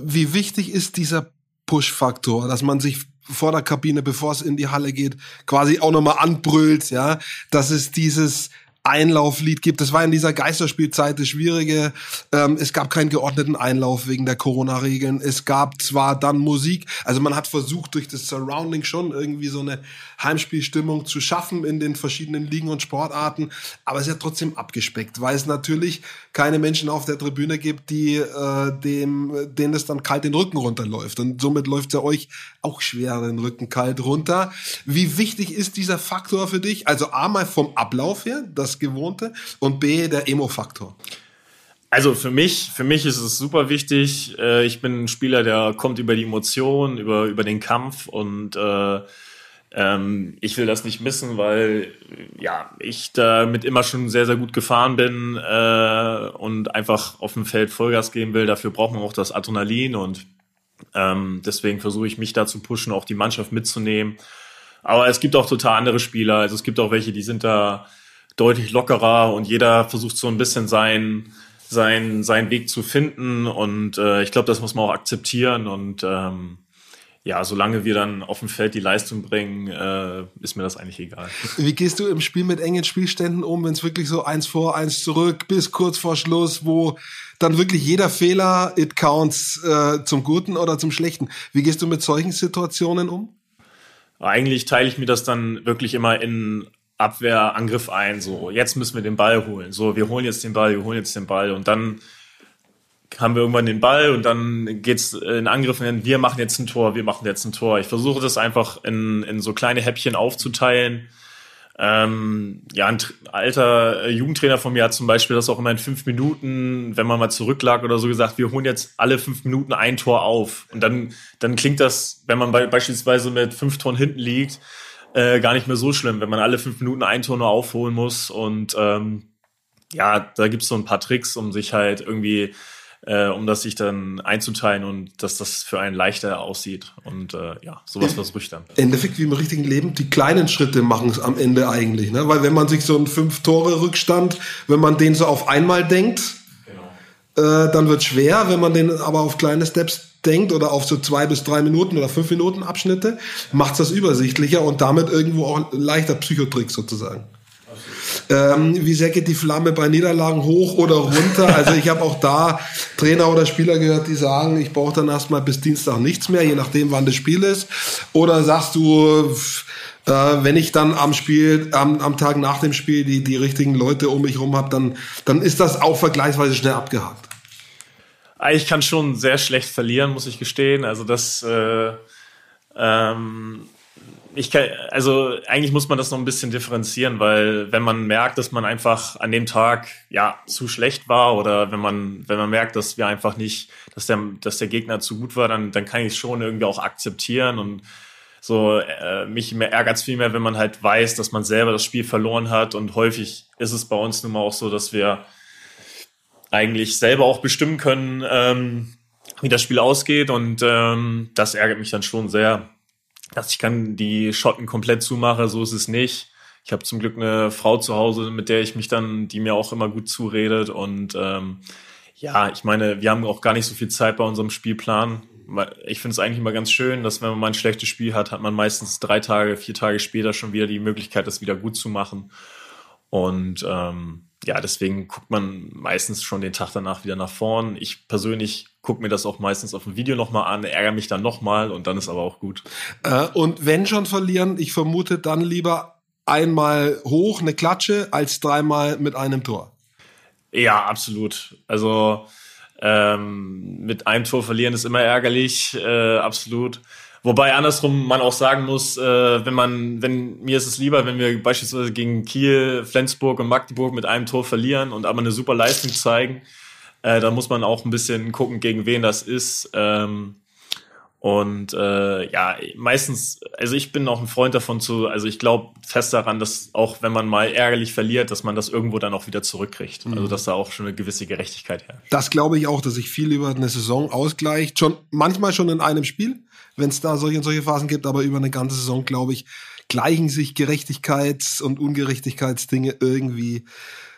Wie wichtig ist dieser Push-Faktor, dass man sich vor der Kabine, bevor es in die Halle geht, quasi auch nochmal anbrüllt, ja, dass es dieses Einlauflied gibt. Das war in dieser Geisterspielzeit das Schwierige. Ähm, es gab keinen geordneten Einlauf wegen der Corona-Regeln. Es gab zwar dann Musik, also man hat versucht, durch das Surrounding schon irgendwie so eine Heimspielstimmung zu schaffen in den verschiedenen Ligen und Sportarten, aber es ist ja trotzdem abgespeckt, weil es natürlich keine Menschen auf der Tribüne gibt, die äh, dem, denen es dann kalt den Rücken runterläuft. Und somit läuft es ja euch auch schwer den Rücken kalt runter. Wie wichtig ist dieser Faktor für dich? Also A mal vom Ablauf her, Gewohnte, und B der Emo-Faktor. Also für mich, für mich ist es super wichtig. Äh, ich bin ein Spieler, der kommt über die Emotionen, über, über den Kampf und äh, ähm, ich will das nicht missen, weil ja ich damit immer schon sehr, sehr gut gefahren bin äh, und einfach auf dem Feld Vollgas geben will. Dafür braucht man auch das Adrenalin und ähm, deswegen versuche ich mich da zu pushen, auch die Mannschaft mitzunehmen. Aber es gibt auch total andere Spieler. Also es gibt auch welche, die sind da deutlich lockerer und jeder versucht so ein bisschen sein sein, seinen Weg zu finden und äh, ich glaube, das muss man auch akzeptieren und ähm, ja, solange wir dann auf dem Feld die Leistung bringen, äh, ist mir das eigentlich egal. Wie gehst du im Spiel mit engen Spielständen um, wenn es wirklich so eins vor, eins zurück, bis kurz vor Schluss, wo dann wirklich jeder Fehler, it counts, äh, zum Guten oder zum Schlechten. Wie gehst du mit solchen Situationen um? Eigentlich teile ich mir das dann wirklich immer in Abwehr, Angriff ein. So, jetzt müssen wir den Ball holen. So, wir holen jetzt den Ball, wir holen jetzt den Ball und dann haben wir irgendwann den Ball und dann geht's in Angriffen, wir machen jetzt ein Tor, wir machen jetzt ein Tor. Ich versuche das einfach in, in so kleine Häppchen aufzuteilen. Ähm, ja, ein alter Jugendtrainer von mir hat zum Beispiel das auch immer in fünf Minuten, wenn man mal zurücklag oder so gesagt, wir holen jetzt alle fünf Minuten ein Tor auf. Und dann, dann klingt das, wenn man bei, beispielsweise mit fünf Toren hinten liegt, äh, gar nicht mehr so schlimm, wenn man alle fünf Minuten ein Tor nur aufholen muss. Und ähm, ja, da gibt's so ein paar Tricks, um sich halt irgendwie äh, um das sich dann einzuteilen und dass das für einen leichter aussieht. Und äh, ja, sowas versuche ich dann. Endeffekt wie im richtigen Leben, die kleinen Schritte machen es am Ende eigentlich. Ne? Weil wenn man sich so einen Fünf-Tore-Rückstand, wenn man den so auf einmal denkt. Äh, dann wird schwer. Wenn man den aber auf kleine Steps denkt oder auf so zwei bis drei Minuten oder fünf Minuten Abschnitte, macht das übersichtlicher und damit irgendwo auch leichter Psychotrick sozusagen. Ähm, wie sehr geht die Flamme bei Niederlagen hoch oder runter? Also ich habe auch da Trainer oder Spieler gehört, die sagen, ich brauche dann erstmal bis Dienstag nichts mehr, je nachdem, wann das Spiel ist. Oder sagst du, äh, wenn ich dann am Spiel, am, am Tag nach dem Spiel die, die richtigen Leute um mich rum habe, dann, dann ist das auch vergleichsweise schnell abgehakt. Ich kann schon sehr schlecht verlieren, muss ich gestehen. Also das äh, ähm, ich kann, also eigentlich muss man das noch ein bisschen differenzieren, weil wenn man merkt, dass man einfach an dem Tag ja zu schlecht war oder wenn man wenn man merkt, dass wir einfach nicht, dass der dass der Gegner zu gut war, dann dann kann ich es schon irgendwie auch akzeptieren und so äh, mich ärgert es viel mehr, wenn man halt weiß, dass man selber das Spiel verloren hat und häufig ist es bei uns nun mal auch so, dass wir eigentlich selber auch bestimmen können, ähm, wie das Spiel ausgeht und ähm, das ärgert mich dann schon sehr dass ich kann die Schotten komplett zumache, so ist es nicht. Ich habe zum Glück eine Frau zu Hause, mit der ich mich dann, die mir auch immer gut zuredet. Und ähm, ja, ich meine, wir haben auch gar nicht so viel Zeit bei unserem Spielplan. Ich finde es eigentlich immer ganz schön, dass wenn man mal ein schlechtes Spiel hat, hat man meistens drei Tage, vier Tage später schon wieder die Möglichkeit, das wieder gut zu machen. Und ähm, ja, deswegen guckt man meistens schon den Tag danach wieder nach vorn. Ich persönlich gucke mir das auch meistens auf dem Video nochmal an, ärgere mich dann nochmal und dann ist aber auch gut. Äh, und wenn schon verlieren, ich vermute dann lieber einmal hoch, eine Klatsche, als dreimal mit einem Tor. Ja, absolut. Also ähm, mit einem Tor verlieren ist immer ärgerlich, äh, absolut. Wobei andersrum man auch sagen muss, äh, wenn man, wenn mir ist es lieber, wenn wir beispielsweise gegen Kiel, Flensburg und Magdeburg mit einem Tor verlieren und aber eine super Leistung zeigen, äh, da muss man auch ein bisschen gucken, gegen wen das ist. Ähm, und äh, ja, meistens, also ich bin auch ein Freund davon zu, also ich glaube fest daran, dass auch wenn man mal ärgerlich verliert, dass man das irgendwo dann auch wieder zurückkriegt. Mhm. Also dass da auch schon eine gewisse Gerechtigkeit herrscht. Das glaube ich auch, dass sich viel über eine Saison ausgleicht. Schon manchmal schon in einem Spiel wenn es da solche und solche Phasen gibt, aber über eine ganze Saison, glaube ich, gleichen sich Gerechtigkeits- und Ungerechtigkeitsdinge irgendwie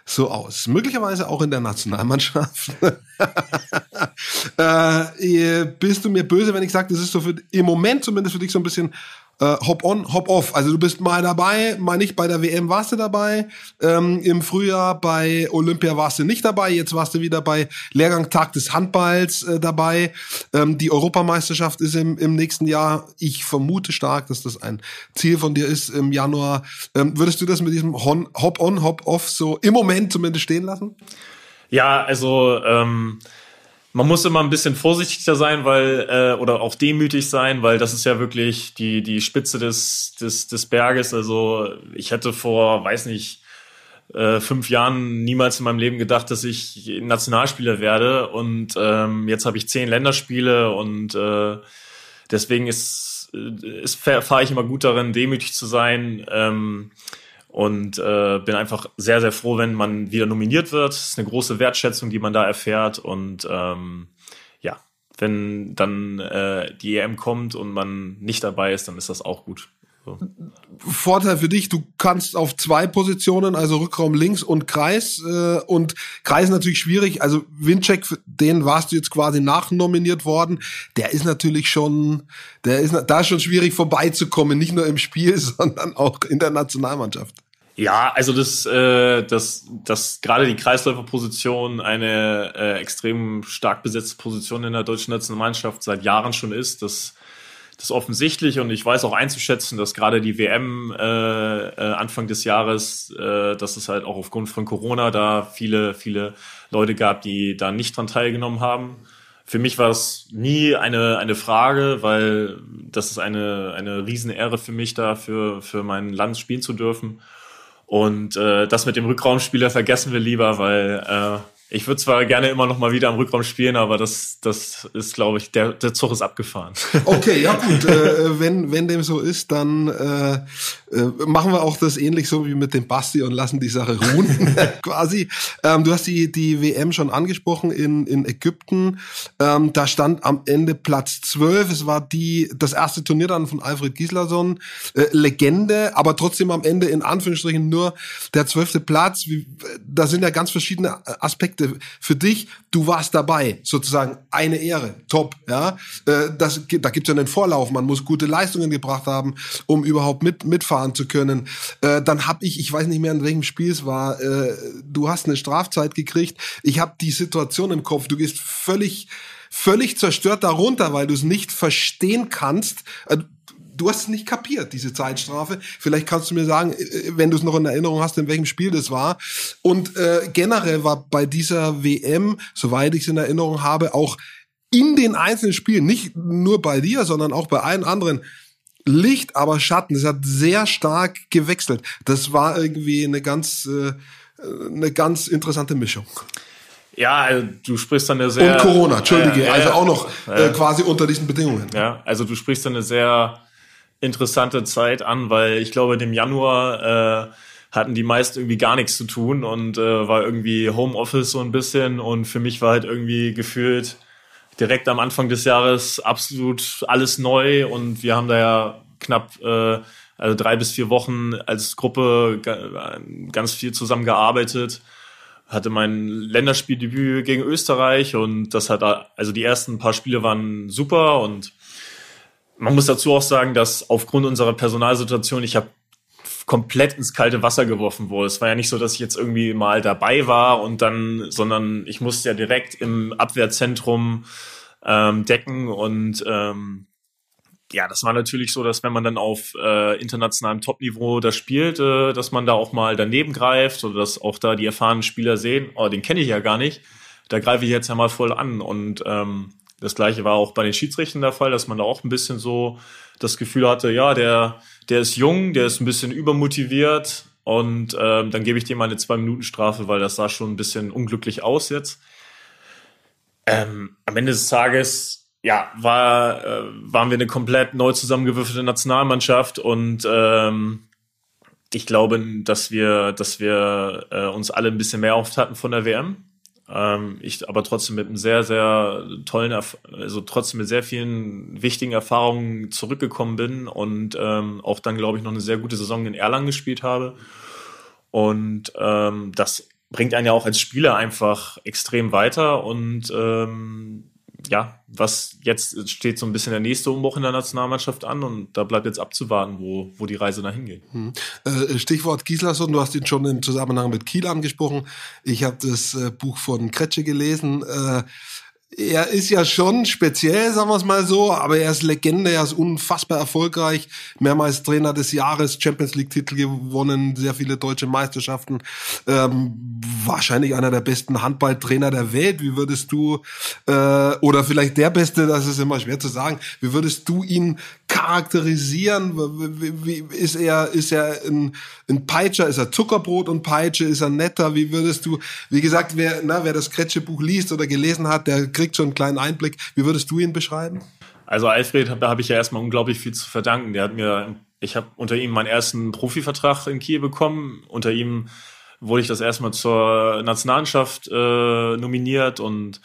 so aus. Möglicherweise auch in der Nationalmannschaft. <laughs> äh, bist du mir böse, wenn ich sage, das ist so für im Moment zumindest für dich so ein bisschen äh, hop on, hop off. Also du bist mal dabei, mal nicht. Bei der WM warst du dabei. Ähm, Im Frühjahr bei Olympia warst du nicht dabei. Jetzt warst du wieder bei Lehrgang Tag des Handballs äh, dabei. Ähm, die Europameisterschaft ist im, im nächsten Jahr. Ich vermute stark, dass das ein Ziel von dir ist im Januar. Ähm, würdest du das mit diesem Hop on, Hop off so im Moment zumindest stehen lassen? Ja, also ähm, man muss immer ein bisschen vorsichtiger sein, weil äh, oder auch demütig sein, weil das ist ja wirklich die die Spitze des des des Berges. Also ich hätte vor, weiß nicht, äh, fünf Jahren niemals in meinem Leben gedacht, dass ich Nationalspieler werde und ähm, jetzt habe ich zehn Länderspiele und äh, deswegen ist ist fahre ich immer gut darin, demütig zu sein. Ähm, und äh, bin einfach sehr, sehr froh, wenn man wieder nominiert wird. Es ist eine große Wertschätzung, die man da erfährt. Und ähm, ja, wenn dann äh, die EM kommt und man nicht dabei ist, dann ist das auch gut. So. Vorteil für dich, du kannst auf zwei Positionen, also Rückraum links und Kreis. Äh, und Kreis natürlich schwierig. Also Windcheck, den warst du jetzt quasi nachnominiert worden. Der ist natürlich schon, der ist da ist schon schwierig vorbeizukommen, nicht nur im Spiel, <laughs> sondern auch in der Nationalmannschaft. Ja, also das, äh, das, das gerade die Kreisläuferposition eine äh, extrem stark besetzte Position in der deutschen Nationalmannschaft seit Jahren schon ist. Das, das offensichtlich und ich weiß auch einzuschätzen, dass gerade die WM äh, äh, Anfang des Jahres, äh, dass es halt auch aufgrund von Corona da viele, viele Leute gab, die da nicht dran teilgenommen haben. Für mich war es nie eine, eine Frage, weil das ist eine, eine Riesenehre für mich da, für, für mein Land spielen zu dürfen. Und äh, das mit dem Rückraumspieler vergessen wir lieber, weil äh, ich würde zwar gerne immer noch mal wieder am Rückraum spielen, aber das, das ist, glaube ich, der, der Zug ist abgefahren. Okay, ja <laughs> gut. äh, wenn, wenn dem so ist, dann äh, äh, machen wir auch das ähnlich so wie mit dem Basti und lassen die Sache ruhen, <laughs> <laughs> quasi. Ähm, du hast die, die WM schon angesprochen in, in Ägypten. Ähm, da stand am Ende Platz 12. Es war die, das erste Turnier dann von Alfred Gislason. Äh, Legende, aber trotzdem am Ende in Anführungsstrichen nur der zwölfte Platz. Wie, da sind ja ganz verschiedene Aspekte für dich. Du warst dabei, sozusagen eine Ehre, top. Ja, äh, das, da gibt es ja einen Vorlauf. Man muss gute Leistungen gebracht haben, um überhaupt mit mitfahren zu können. Äh, dann habe ich, ich weiß nicht mehr in welchem Spiel es war. Äh, du hast eine Strafzeit gekriegt. Ich habe die Situation im Kopf. Du gehst völlig völlig zerstört darunter, weil du es nicht verstehen kannst du hast es nicht kapiert, diese Zeitstrafe. Vielleicht kannst du mir sagen, äh, wenn du es noch in Erinnerung hast, in welchem Spiel das war. Und äh, generell war bei dieser WM, soweit ich es in Erinnerung habe, auch in den einzelnen Spielen, nicht nur bei dir, sondern auch bei allen anderen, Licht, aber Schatten. Es hat sehr stark gewechselt. Das war irgendwie eine ganz, äh, eine ganz interessante Mischung. Ja, also du sprichst dann eine sehr. Und Corona, Entschuldige, äh, also auch noch äh, quasi unter diesen Bedingungen. Ja, also du sprichst dann eine sehr interessante Zeit an, weil ich glaube, im Januar äh, hatten die meisten irgendwie gar nichts zu tun und äh, war irgendwie Homeoffice so ein bisschen und für mich war halt irgendwie gefühlt direkt am Anfang des Jahres absolut alles neu und wir haben da ja knapp äh, also drei bis vier Wochen als Gruppe ganz viel zusammengearbeitet. Hatte mein Länderspieldebüt gegen Österreich und das hat also die ersten paar Spiele waren super und man muss dazu auch sagen, dass aufgrund unserer Personalsituation ich habe komplett ins kalte Wasser geworfen wurde. Es war ja nicht so, dass ich jetzt irgendwie mal dabei war und dann, sondern ich musste ja direkt im Abwehrzentrum ähm, decken und ähm, ja, das war natürlich so, dass wenn man dann auf äh, internationalem Topniveau da spielt, äh, dass man da auch mal daneben greift oder dass auch da die erfahrenen Spieler sehen, oh, den kenne ich ja gar nicht, da greife ich jetzt ja mal voll an und ähm, das gleiche war auch bei den Schiedsrichtern der Fall, dass man da auch ein bisschen so das Gefühl hatte, ja, der, der ist jung, der ist ein bisschen übermotiviert und ähm, dann gebe ich dem mal eine Zwei-Minuten-Strafe, weil das sah schon ein bisschen unglücklich aus jetzt. Ähm, am Ende des Tages, ja, war, äh, waren wir eine komplett neu zusammengewürfelte Nationalmannschaft und ähm, ich glaube, dass wir, dass wir äh, uns alle ein bisschen mehr oft hatten von der WM. Ähm, ich aber trotzdem mit einem sehr, sehr tollen, also trotzdem mit sehr vielen wichtigen Erfahrungen zurückgekommen bin und ähm, auch dann, glaube ich, noch eine sehr gute Saison in Erlangen gespielt habe. Und ähm, das bringt einen ja auch als Spieler einfach extrem weiter und ähm, ja, was jetzt steht so ein bisschen der nächste Umbruch in der Nationalmannschaft an und da bleibt jetzt abzuwarten, wo, wo die Reise dahin geht. Hm. Äh, Stichwort Gislason, du hast ihn schon im Zusammenhang mit Kiel angesprochen. Ich habe das äh, Buch von Kretsche gelesen. Äh, er ist ja schon speziell, sagen wir es mal so, aber er ist Legende, er ist unfassbar erfolgreich, mehrmals Trainer des Jahres, Champions League-Titel gewonnen, sehr viele deutsche Meisterschaften, ähm, wahrscheinlich einer der besten Handballtrainer der Welt. Wie würdest du, äh, oder vielleicht der Beste, das ist immer schwer zu sagen, wie würdest du ihn charakterisieren? Wie, wie, ist er, ist er ein, ein Peitscher, ist er Zuckerbrot und Peitsche, ist er netter? Wie würdest du, wie gesagt, wer, na, wer das Kretsche-Buch liest oder gelesen hat, der kriegt schon einen kleinen Einblick. Wie würdest du ihn beschreiben? Also Alfred, da habe ich ja erstmal unglaublich viel zu verdanken. Der hat mir, ich habe unter ihm meinen ersten Profivertrag in Kiel bekommen. Unter ihm wurde ich das erstmal zur Nationalmannschaft äh, nominiert und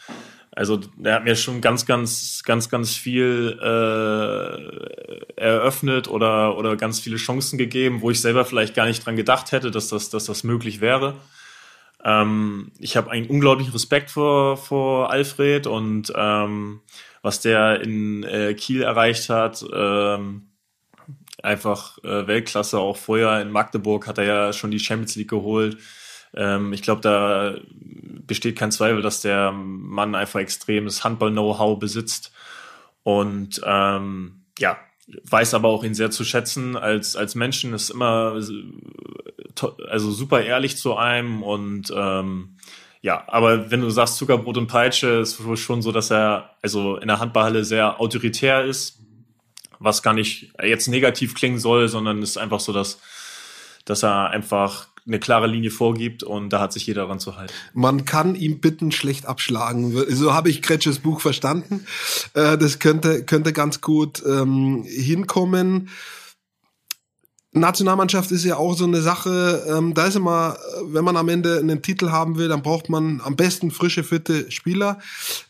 also er hat mir schon ganz, ganz, ganz, ganz viel äh, eröffnet oder, oder ganz viele Chancen gegeben, wo ich selber vielleicht gar nicht dran gedacht hätte, dass das, dass das möglich wäre. Ähm, ich habe einen unglaublichen Respekt vor, vor Alfred und ähm, was der in äh, Kiel erreicht hat, ähm, einfach äh, Weltklasse. Auch vorher in Magdeburg hat er ja schon die Champions League geholt. Ähm, ich glaube, da besteht kein Zweifel, dass der Mann einfach extremes Handball-Know-how besitzt. Und ähm, ja, weiß aber auch ihn sehr zu schätzen als, als Menschen, ist immer also super ehrlich zu einem und ähm, ja, aber wenn du sagst Zuckerbrot und Peitsche, ist schon so, dass er also in der Handballhalle sehr autoritär ist, was gar nicht jetzt negativ klingen soll, sondern ist einfach so, dass, dass er einfach eine klare Linie vorgibt und da hat sich jeder daran zu halten. Man kann ihm bitten schlecht abschlagen. So habe ich Kretsches Buch verstanden. Äh, das könnte, könnte ganz gut ähm, hinkommen. Nationalmannschaft ist ja auch so eine Sache, ähm, da ist immer, wenn man am Ende einen Titel haben will, dann braucht man am besten frische, fitte Spieler.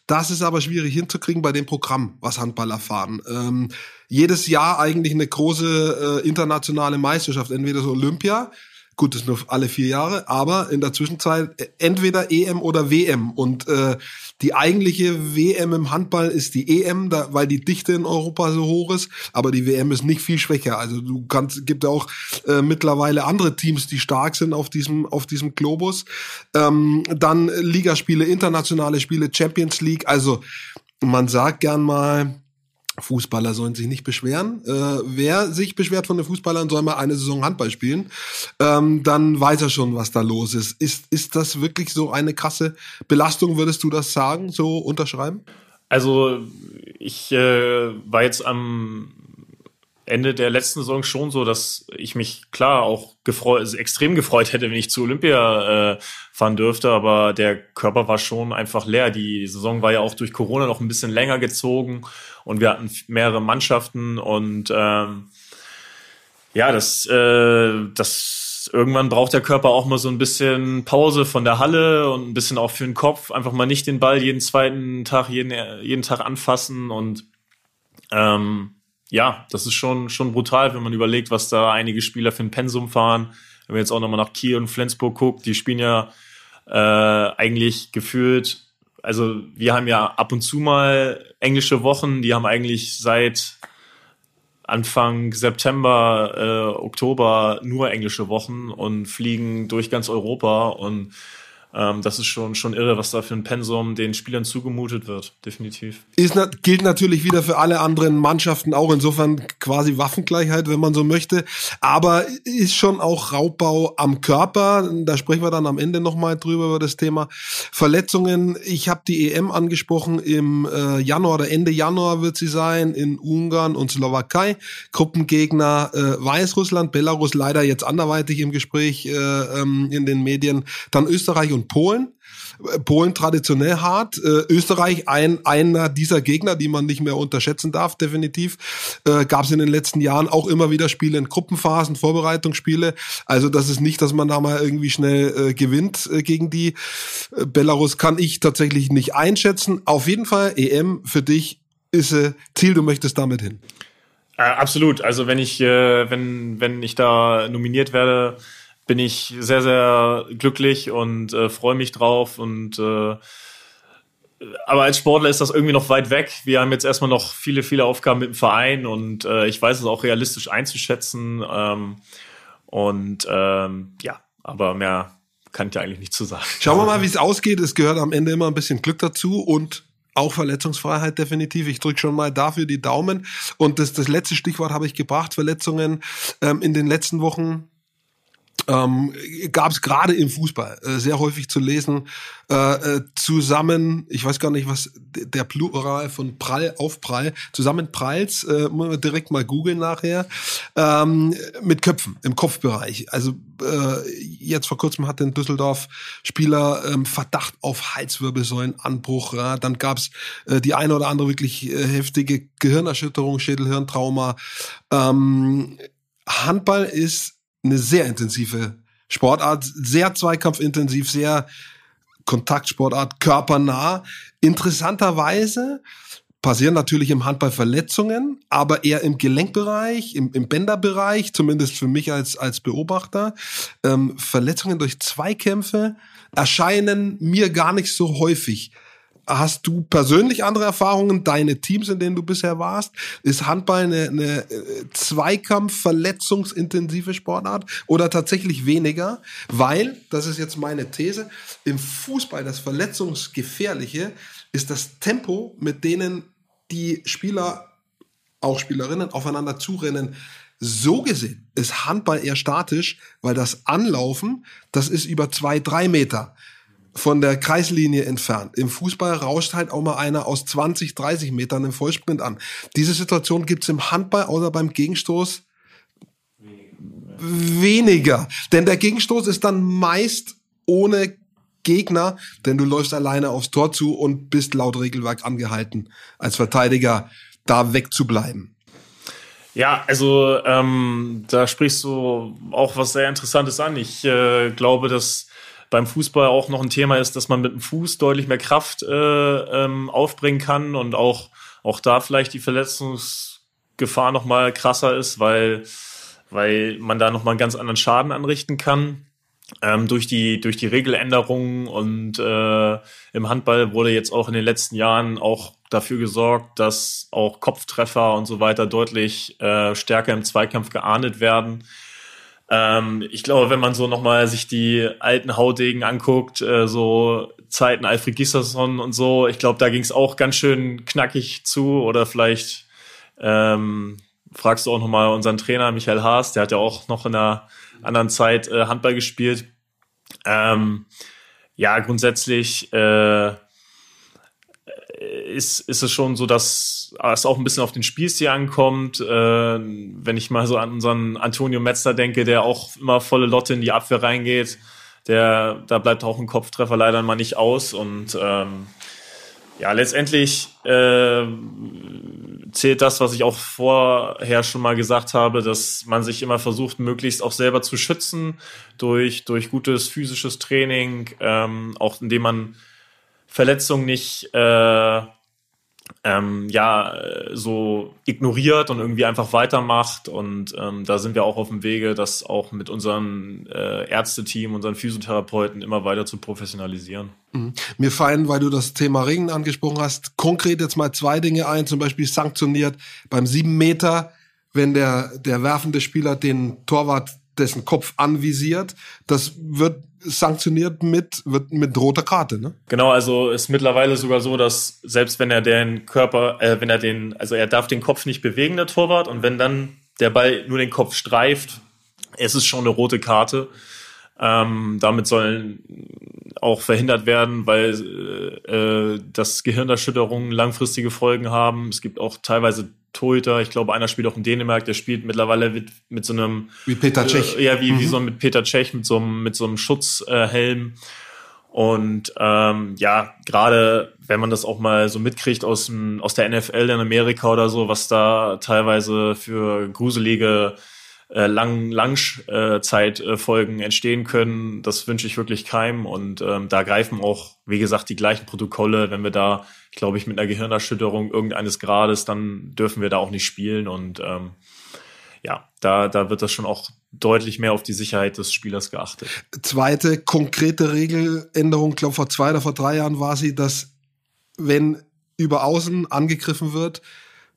Das ist aber schwierig hinzukriegen bei dem Programm, was Handballer fahren. Ähm, jedes Jahr eigentlich eine große äh, internationale Meisterschaft, entweder so Olympia, Gut, das ist nur alle vier Jahre, aber in der Zwischenzeit äh, entweder EM oder WM. Und äh, die eigentliche WM im Handball ist die EM, da, weil die Dichte in Europa so hoch ist. Aber die WM ist nicht viel schwächer. Also du kannst, gibt ja auch äh, mittlerweile andere Teams, die stark sind auf diesem auf diesem Globus. Ähm, dann Ligaspiele, internationale Spiele, Champions League. Also man sagt gern mal Fußballer sollen sich nicht beschweren. Äh, wer sich beschwert von den Fußballern, soll mal eine Saison Handball spielen. Ähm, dann weiß er schon, was da los ist. Ist, ist das wirklich so eine krasse Belastung, würdest du das sagen, so unterschreiben? Also ich äh, war jetzt am Ende der letzten Saison schon so, dass ich mich klar auch gefreut, also extrem gefreut hätte, wenn ich zu Olympia äh, fahren dürfte, aber der Körper war schon einfach leer. Die Saison war ja auch durch Corona noch ein bisschen länger gezogen und wir hatten mehrere Mannschaften und ähm, ja, das, äh, das irgendwann braucht der Körper auch mal so ein bisschen Pause von der Halle und ein bisschen auch für den Kopf. Einfach mal nicht den Ball jeden zweiten Tag, jeden, jeden Tag anfassen und ähm, ja, das ist schon, schon brutal, wenn man überlegt, was da einige Spieler für ein Pensum fahren. Wenn man jetzt auch nochmal nach Kiel und Flensburg guckt, die spielen ja äh, eigentlich gefühlt, also wir haben ja ab und zu mal englische Wochen, die haben eigentlich seit Anfang September, äh, Oktober nur englische Wochen und fliegen durch ganz Europa und ähm, das ist schon, schon irre, was da für ein Pensum den Spielern zugemutet wird, definitiv. Ist, gilt natürlich wieder für alle anderen Mannschaften auch, insofern quasi Waffengleichheit, wenn man so möchte. Aber ist schon auch Raubbau am Körper. Da sprechen wir dann am Ende nochmal drüber über das Thema Verletzungen. Ich habe die EM angesprochen, im äh, Januar oder Ende Januar wird sie sein, in Ungarn und Slowakei. Gruppengegner äh, Weißrussland, Belarus leider jetzt anderweitig im Gespräch äh, ähm, in den Medien, dann Österreich und Polen. Polen traditionell hart, äh, Österreich ein einer dieser Gegner, die man nicht mehr unterschätzen darf, definitiv. Äh, Gab es in den letzten Jahren auch immer wieder Spiele in Gruppenphasen, Vorbereitungsspiele. Also das ist nicht, dass man da mal irgendwie schnell äh, gewinnt äh, gegen die. Äh, Belarus kann ich tatsächlich nicht einschätzen. Auf jeden Fall EM für dich ist äh, Ziel, du möchtest damit hin. Äh, absolut. Also wenn ich äh, wenn wenn ich da nominiert werde bin ich sehr, sehr glücklich und äh, freue mich drauf. Und äh, aber als Sportler ist das irgendwie noch weit weg. Wir haben jetzt erstmal noch viele, viele Aufgaben mit dem Verein und äh, ich weiß es auch realistisch einzuschätzen. Ähm, und ähm, ja, aber mehr kann ich eigentlich nicht zu sagen. Schauen wir mal, wie es ausgeht. Es gehört am Ende immer ein bisschen Glück dazu und auch Verletzungsfreiheit definitiv. Ich drücke schon mal dafür die Daumen. Und das, das letzte Stichwort habe ich gebracht. Verletzungen ähm, in den letzten Wochen ähm, gab es gerade im Fußball äh, sehr häufig zu lesen, äh, äh, zusammen, ich weiß gar nicht, was der Plural von Prall auf Prall, zusammen Pralls, äh, muss man direkt mal googeln nachher, ähm, mit Köpfen im Kopfbereich. Also äh, jetzt vor kurzem hatte in Düsseldorf Spieler ähm, Verdacht auf Halswirbelsäulenanbruch. Ja. Dann gab's äh, die eine oder andere wirklich äh, heftige Gehirnerschütterung, Schädelhirntrauma. Ähm, Handball ist eine sehr intensive Sportart, sehr zweikampfintensiv, sehr Kontaktsportart, körpernah. Interessanterweise passieren natürlich im Handball Verletzungen, aber eher im Gelenkbereich, im, im Bänderbereich, zumindest für mich als, als Beobachter. Ähm, Verletzungen durch Zweikämpfe erscheinen mir gar nicht so häufig. Hast du persönlich andere Erfahrungen, deine Teams, in denen du bisher warst? Ist Handball eine, eine äh, Zweikampf, verletzungsintensive Sportart oder tatsächlich weniger? Weil, das ist jetzt meine These, im Fußball das Verletzungsgefährliche ist das Tempo, mit denen die Spieler auch Spielerinnen aufeinander zurennen. So gesehen ist Handball eher statisch, weil das Anlaufen, das ist über zwei, drei Meter von der Kreislinie entfernt. Im Fußball rauscht halt auch mal einer aus 20, 30 Metern im Vollsprint an. Diese Situation gibt's im Handball außer beim Gegenstoß weniger. Denn der Gegenstoß ist dann meist ohne Gegner, denn du läufst alleine aufs Tor zu und bist laut Regelwerk angehalten, als Verteidiger da wegzubleiben. Ja, also ähm, da sprichst du auch was sehr Interessantes an. Ich äh, glaube, dass beim Fußball auch noch ein Thema ist, dass man mit dem Fuß deutlich mehr Kraft äh, ähm, aufbringen kann und auch, auch da vielleicht die Verletzungsgefahr noch mal krasser ist, weil, weil man da noch mal einen ganz anderen Schaden anrichten kann. Ähm, durch die durch die Regeländerungen und äh, im Handball wurde jetzt auch in den letzten Jahren auch dafür gesorgt, dass auch Kopftreffer und so weiter deutlich äh, stärker im Zweikampf geahndet werden. Ähm, ich glaube, wenn man so nochmal sich die alten Haudegen anguckt, äh, so Zeiten Alfred Gisserson und so, ich glaube, da ging es auch ganz schön knackig zu. Oder vielleicht ähm, fragst du auch nochmal unseren Trainer Michael Haas, der hat ja auch noch in einer anderen Zeit äh, Handball gespielt. Ähm, ja, grundsätzlich äh, ist, ist es schon so, dass es auch ein bisschen auf den Spielstil ankommt. Äh, wenn ich mal so an unseren Antonio Metzler denke, der auch immer volle Lotte in die Abwehr reingeht, der, da bleibt auch ein Kopftreffer leider mal nicht aus. Und ähm, ja, letztendlich äh, zählt das, was ich auch vorher schon mal gesagt habe, dass man sich immer versucht, möglichst auch selber zu schützen durch, durch gutes physisches Training, ähm, auch indem man Verletzung nicht äh, ähm, ja so ignoriert und irgendwie einfach weitermacht. Und ähm, da sind wir auch auf dem Wege, das auch mit unserem äh, Ärzteteam, unseren Physiotherapeuten immer weiter zu professionalisieren. Mhm. Mir fallen, weil du das Thema Ringen angesprochen hast, konkret jetzt mal zwei Dinge ein, zum Beispiel sanktioniert beim sieben Meter, wenn der, der werfende Spieler den Torwart dessen Kopf anvisiert. Das wird sanktioniert mit, wird mit roter Karte, ne? Genau, also ist mittlerweile sogar so, dass selbst wenn er den Körper, äh, wenn er den, also er darf den Kopf nicht bewegen, der Torwart, und wenn dann der Ball nur den Kopf streift, ist es schon eine rote Karte. Ähm, damit sollen auch verhindert werden, weil äh, äh das Gehirnerschütterungen langfristige Folgen haben. Es gibt auch teilweise Torhüter, ich glaube, einer spielt auch in Dänemark, der spielt mittlerweile mit, mit so einem wie Peter Cech. Äh, ja, wie, mhm. wie so mit Peter Cech mit so einem mit so einem Schutzhelm. Und ähm, ja, gerade wenn man das auch mal so mitkriegt aus aus der NFL in Amerika oder so, was da teilweise für gruselige äh, lang Langzeitfolgen äh, entstehen können. Das wünsche ich wirklich keinem. Und ähm, da greifen auch, wie gesagt, die gleichen Protokolle. Wenn wir da, glaube ich, mit einer Gehirnerschütterung irgendeines Grades, dann dürfen wir da auch nicht spielen. Und ähm, ja, da, da wird das schon auch deutlich mehr auf die Sicherheit des Spielers geachtet. Zweite konkrete Regeländerung, ich glaube vor zwei oder vor drei Jahren war sie, dass wenn über Außen angegriffen wird,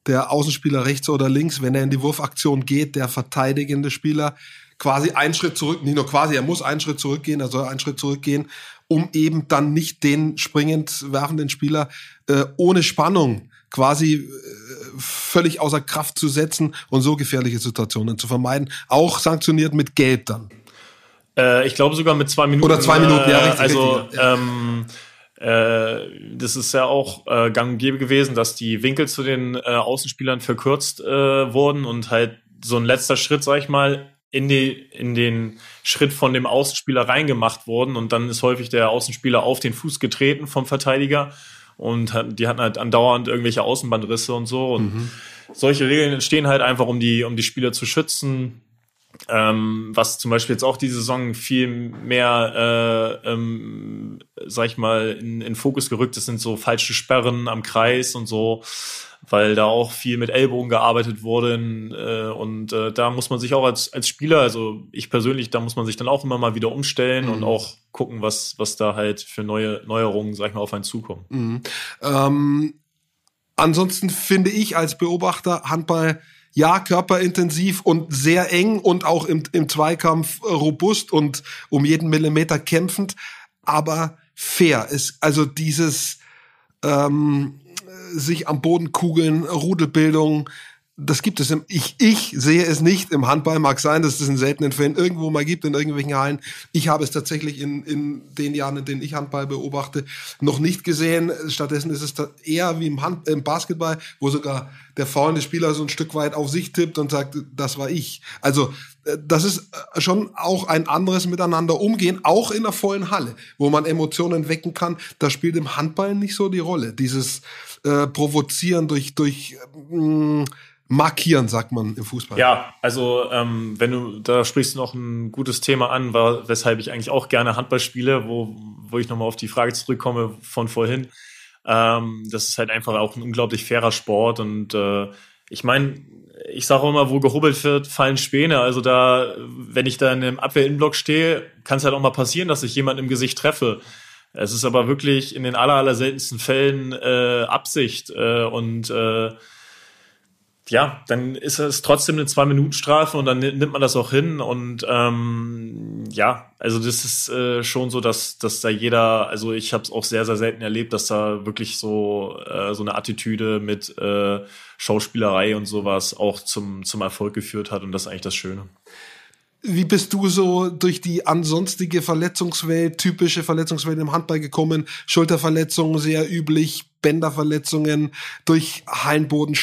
der Außenspieler rechts oder links, wenn er in die Wurfaktion geht, der verteidigende Spieler quasi einen Schritt zurück, nicht nur quasi, er muss einen Schritt zurückgehen, er soll einen Schritt zurückgehen, um eben dann nicht den springend werfenden Spieler äh, ohne Spannung quasi äh, völlig außer Kraft zu setzen und so gefährliche Situationen zu vermeiden. Auch sanktioniert mit Gelb dann. Äh, ich glaube sogar mit zwei Minuten. Oder zwei Minuten, ja, richtig. Also richtig, ja. Ähm, äh, das ist ja auch äh, gang und gäbe gewesen, dass die Winkel zu den äh, Außenspielern verkürzt äh, wurden und halt so ein letzter Schritt, sag ich mal, in, die, in den Schritt von dem Außenspieler reingemacht wurden und dann ist häufig der Außenspieler auf den Fuß getreten vom Verteidiger und die hatten halt andauernd irgendwelche Außenbandrisse und so und mhm. solche Regeln entstehen halt einfach, um die, um die Spieler zu schützen ähm, was zum Beispiel jetzt auch die Saison viel mehr, äh, ähm, sag ich mal, in, in Fokus gerückt ist, sind so falsche Sperren am Kreis und so, weil da auch viel mit Ellbogen gearbeitet wurde. Äh, und äh, da muss man sich auch als, als Spieler, also ich persönlich, da muss man sich dann auch immer mal wieder umstellen mhm. und auch gucken, was, was da halt für neue Neuerungen, sag ich mal, auf einen zukommen. Mhm. Ähm, ansonsten finde ich als Beobachter Handball ja, körperintensiv und sehr eng und auch im, im Zweikampf robust und um jeden Millimeter kämpfend, aber fair ist. Also dieses ähm, sich am Boden kugeln, Rudelbildung, das gibt es im, ich, ich sehe es nicht im Handball, mag sein, dass es in seltenen Fällen irgendwo mal gibt, in irgendwelchen Hallen. Ich habe es tatsächlich in, in den Jahren, in denen ich Handball beobachte, noch nicht gesehen. Stattdessen ist es eher wie im, Hand, im Basketball, wo sogar der faulende Spieler so ein Stück weit auf sich tippt und sagt, das war ich. Also äh, das ist äh, schon auch ein anderes Miteinander umgehen, auch in der vollen Halle, wo man Emotionen wecken kann. Das spielt im Handball nicht so die Rolle. Dieses äh, Provozieren durch, durch mh, mm, markieren, sagt man im Fußball. Ja, also ähm, wenn du, da sprichst du noch ein gutes Thema an, war, weshalb ich eigentlich auch gerne Handball spiele, wo, wo ich nochmal auf die Frage zurückkomme von vorhin. Ähm, das ist halt einfach auch ein unglaublich fairer Sport und äh, ich meine, ich sage auch immer, wo gehobelt wird, fallen Späne. Also da, wenn ich da in einem Abwehr-Innenblock stehe, kann es halt auch mal passieren, dass ich jemanden im Gesicht treffe. Es ist aber wirklich in den aller, aller seltensten Fällen äh, Absicht äh, und äh, ja, dann ist es trotzdem eine Zwei-Minuten-Strafe und dann nimmt man das auch hin. Und ähm, ja, also das ist äh, schon so, dass, dass da jeder, also ich habe es auch sehr, sehr selten erlebt, dass da wirklich so, äh, so eine Attitüde mit äh, Schauspielerei und sowas auch zum, zum Erfolg geführt hat. Und das ist eigentlich das Schöne. Wie bist du so durch die ansonstige Verletzungswelt, typische Verletzungswelt im Handball gekommen? Schulterverletzungen sehr üblich, Bänderverletzungen durch Hallenboden,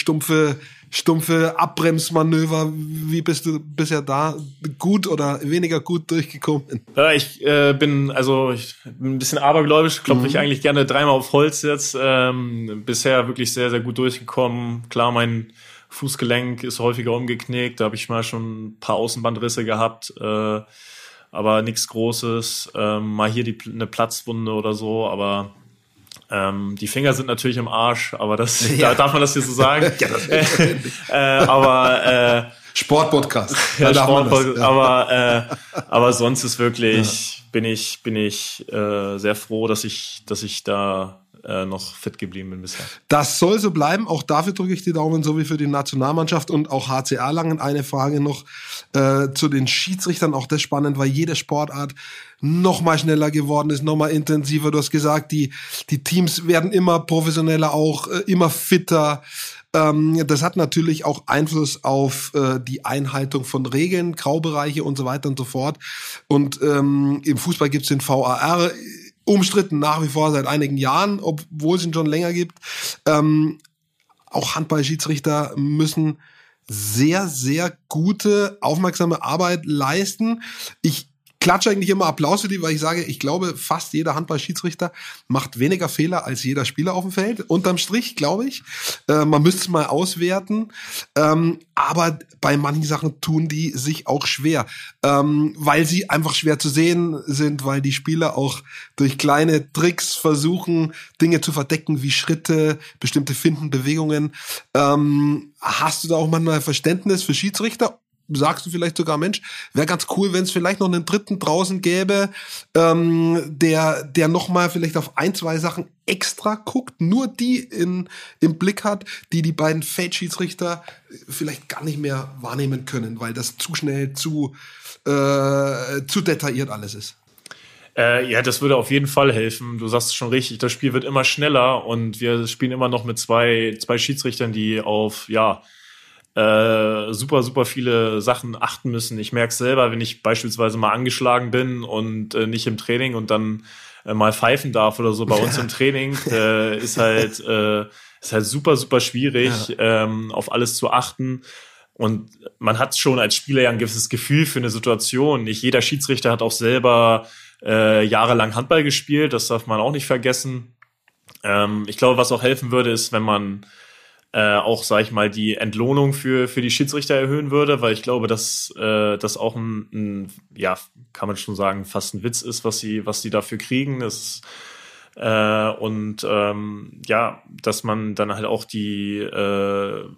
stumpfe Abbremsmanöver. Wie bist du bisher da gut oder weniger gut durchgekommen? Ja, ich äh, bin also ich bin ein bisschen abergläubisch, klopfe mhm. ich eigentlich gerne dreimal auf Holz jetzt. Ähm, bisher wirklich sehr, sehr gut durchgekommen. Klar, mein Fußgelenk ist häufiger umgeknickt, da habe ich mal schon ein paar Außenbandrisse gehabt. Äh, aber nichts Großes, ähm, mal hier die, eine Platzwunde oder so, aber ähm, die Finger sind natürlich im Arsch, aber das <laughs> ja. da darf man das hier so sagen. <laughs> ja, <laughs> äh, aber äh, Sportpodcast. Ja, Sportpodcast. Ja. Aber äh, aber sonst ist wirklich ja. bin ich bin ich äh, sehr froh, dass ich dass ich da äh, noch fit geblieben bin bisher. Das soll so bleiben. Auch dafür drücke ich die Daumen, so wie für die Nationalmannschaft und auch HCA Langen. Eine Frage noch äh, zu den Schiedsrichtern. Auch das spannend, weil jede Sportart noch mal schneller geworden ist, noch mal intensiver. Du hast gesagt, die, die Teams werden immer professioneller, auch äh, immer fitter. Ähm, das hat natürlich auch Einfluss auf äh, die Einhaltung von Regeln, Graubereiche und so weiter und so fort. Und ähm, im Fußball gibt es den VAR umstritten nach wie vor seit einigen Jahren, obwohl es ihn schon länger gibt. Ähm, auch Handballschiedsrichter müssen sehr, sehr gute, aufmerksame Arbeit leisten. Ich klatsche eigentlich immer Applaus für die, weil ich sage, ich glaube, fast jeder Handballschiedsrichter macht weniger Fehler als jeder Spieler auf dem Feld. Unterm Strich, glaube ich. Äh, man müsste es mal auswerten. Ähm, aber bei manchen Sachen tun die sich auch schwer, ähm, weil sie einfach schwer zu sehen sind, weil die Spieler auch durch kleine Tricks versuchen, Dinge zu verdecken, wie Schritte, bestimmte Finden, Bewegungen. Ähm, hast du da auch manchmal Verständnis für Schiedsrichter sagst du vielleicht sogar, Mensch, wäre ganz cool, wenn es vielleicht noch einen dritten draußen gäbe, ähm, der, der nochmal vielleicht auf ein, zwei Sachen extra guckt, nur die in, im Blick hat, die die beiden Feldschiedsrichter vielleicht gar nicht mehr wahrnehmen können, weil das zu schnell, zu, äh, zu detailliert alles ist. Äh, ja, das würde auf jeden Fall helfen. Du sagst es schon richtig, das Spiel wird immer schneller und wir spielen immer noch mit zwei, zwei Schiedsrichtern, die auf, ja, äh, super, super viele Sachen achten müssen. Ich merke selber, wenn ich beispielsweise mal angeschlagen bin und äh, nicht im Training und dann äh, mal pfeifen darf oder so bei uns im <laughs> Training, äh, ist halt äh, ist halt super, super schwierig, ja. ähm, auf alles zu achten. Und man hat schon als Spieler ja ein gewisses Gefühl für eine Situation. Nicht jeder Schiedsrichter hat auch selber äh, jahrelang Handball gespielt, das darf man auch nicht vergessen. Ähm, ich glaube, was auch helfen würde, ist, wenn man äh, auch, sag ich mal, die Entlohnung für, für die Schiedsrichter erhöhen würde, weil ich glaube, dass äh, das auch ein, ein, ja, kann man schon sagen, fast ein Witz ist, was sie, was sie dafür kriegen. Das äh, und ähm, ja, dass man dann halt auch die äh,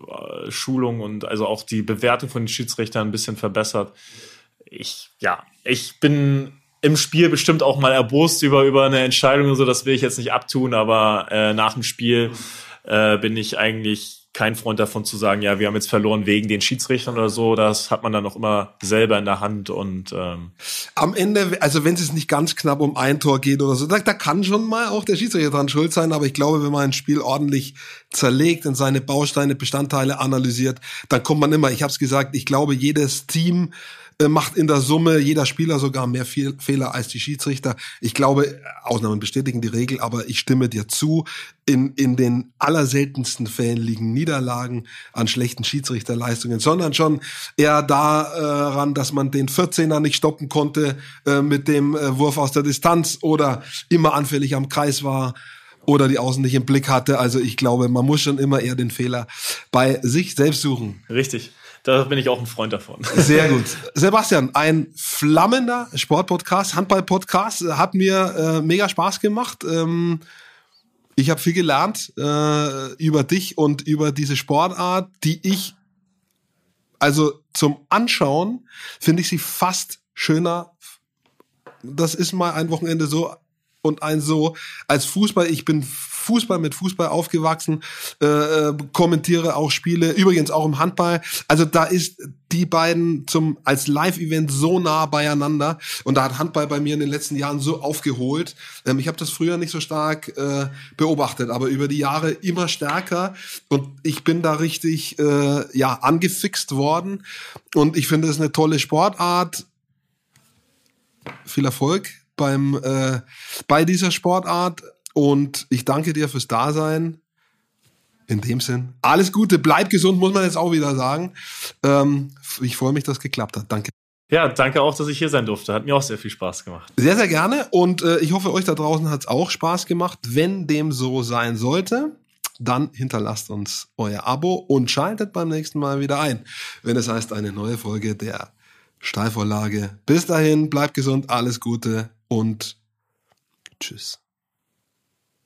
Schulung und also auch die Bewertung von den Schiedsrichtern ein bisschen verbessert. Ich, ja, ich bin im Spiel bestimmt auch mal erbost über, über eine Entscheidung und so, das will ich jetzt nicht abtun, aber äh, nach dem Spiel äh, bin ich eigentlich kein Freund davon zu sagen, ja, wir haben jetzt verloren wegen den Schiedsrichtern oder so. Das hat man dann auch immer selber in der Hand und ähm am Ende, also wenn es nicht ganz knapp um ein Tor geht oder so, da, da kann schon mal auch der Schiedsrichter dran schuld sein. Aber ich glaube, wenn man ein Spiel ordentlich zerlegt und seine Bausteine, Bestandteile analysiert, dann kommt man immer. Ich habe es gesagt, ich glaube, jedes Team äh, macht in der Summe jeder Spieler sogar mehr Fehl Fehler als die Schiedsrichter. Ich glaube, Ausnahmen bestätigen die Regel, aber ich stimme dir zu. In, in den allerseltensten Fällen liegen Niederlagen an schlechten Schiedsrichterleistungen, sondern schon eher daran, dass man den 14er nicht stoppen konnte äh, mit dem äh, Wurf aus der Distanz oder immer anfällig am Kreis war oder die Außen nicht im Blick hatte. Also ich glaube, man muss schon immer eher den Fehler bei sich selbst suchen. Richtig. Da bin ich auch ein Freund davon. Sehr gut. Sebastian, ein flammender Sportpodcast, Handballpodcast, hat mir äh, mega Spaß gemacht. Ähm, ich habe viel gelernt äh, über dich und über diese Sportart, die ich, also zum Anschauen, finde ich sie fast schöner. Das ist mal ein Wochenende so und ein so als Fußball. Ich bin Fußball mit Fußball aufgewachsen, äh, äh, kommentiere auch Spiele, übrigens auch im Handball. Also da ist die beiden zum als Live-Event so nah beieinander und da hat Handball bei mir in den letzten Jahren so aufgeholt. Ähm, ich habe das früher nicht so stark äh, beobachtet, aber über die Jahre immer stärker und ich bin da richtig äh, ja angefixt worden und ich finde es eine tolle Sportart. Viel Erfolg beim äh, bei dieser Sportart und ich danke dir fürs Dasein. In dem Sinn, alles Gute, bleib gesund, muss man jetzt auch wieder sagen. Ähm, ich freue mich, dass es geklappt hat. Danke. Ja, danke auch, dass ich hier sein durfte. Hat mir auch sehr viel Spaß gemacht. Sehr, sehr gerne. Und äh, ich hoffe, euch da draußen hat es auch Spaß gemacht. Wenn dem so sein sollte, dann hinterlasst uns euer Abo und schaltet beim nächsten Mal wieder ein, wenn es heißt eine neue Folge der Steilvorlage. Bis dahin, bleibt gesund, alles Gute und tschüss.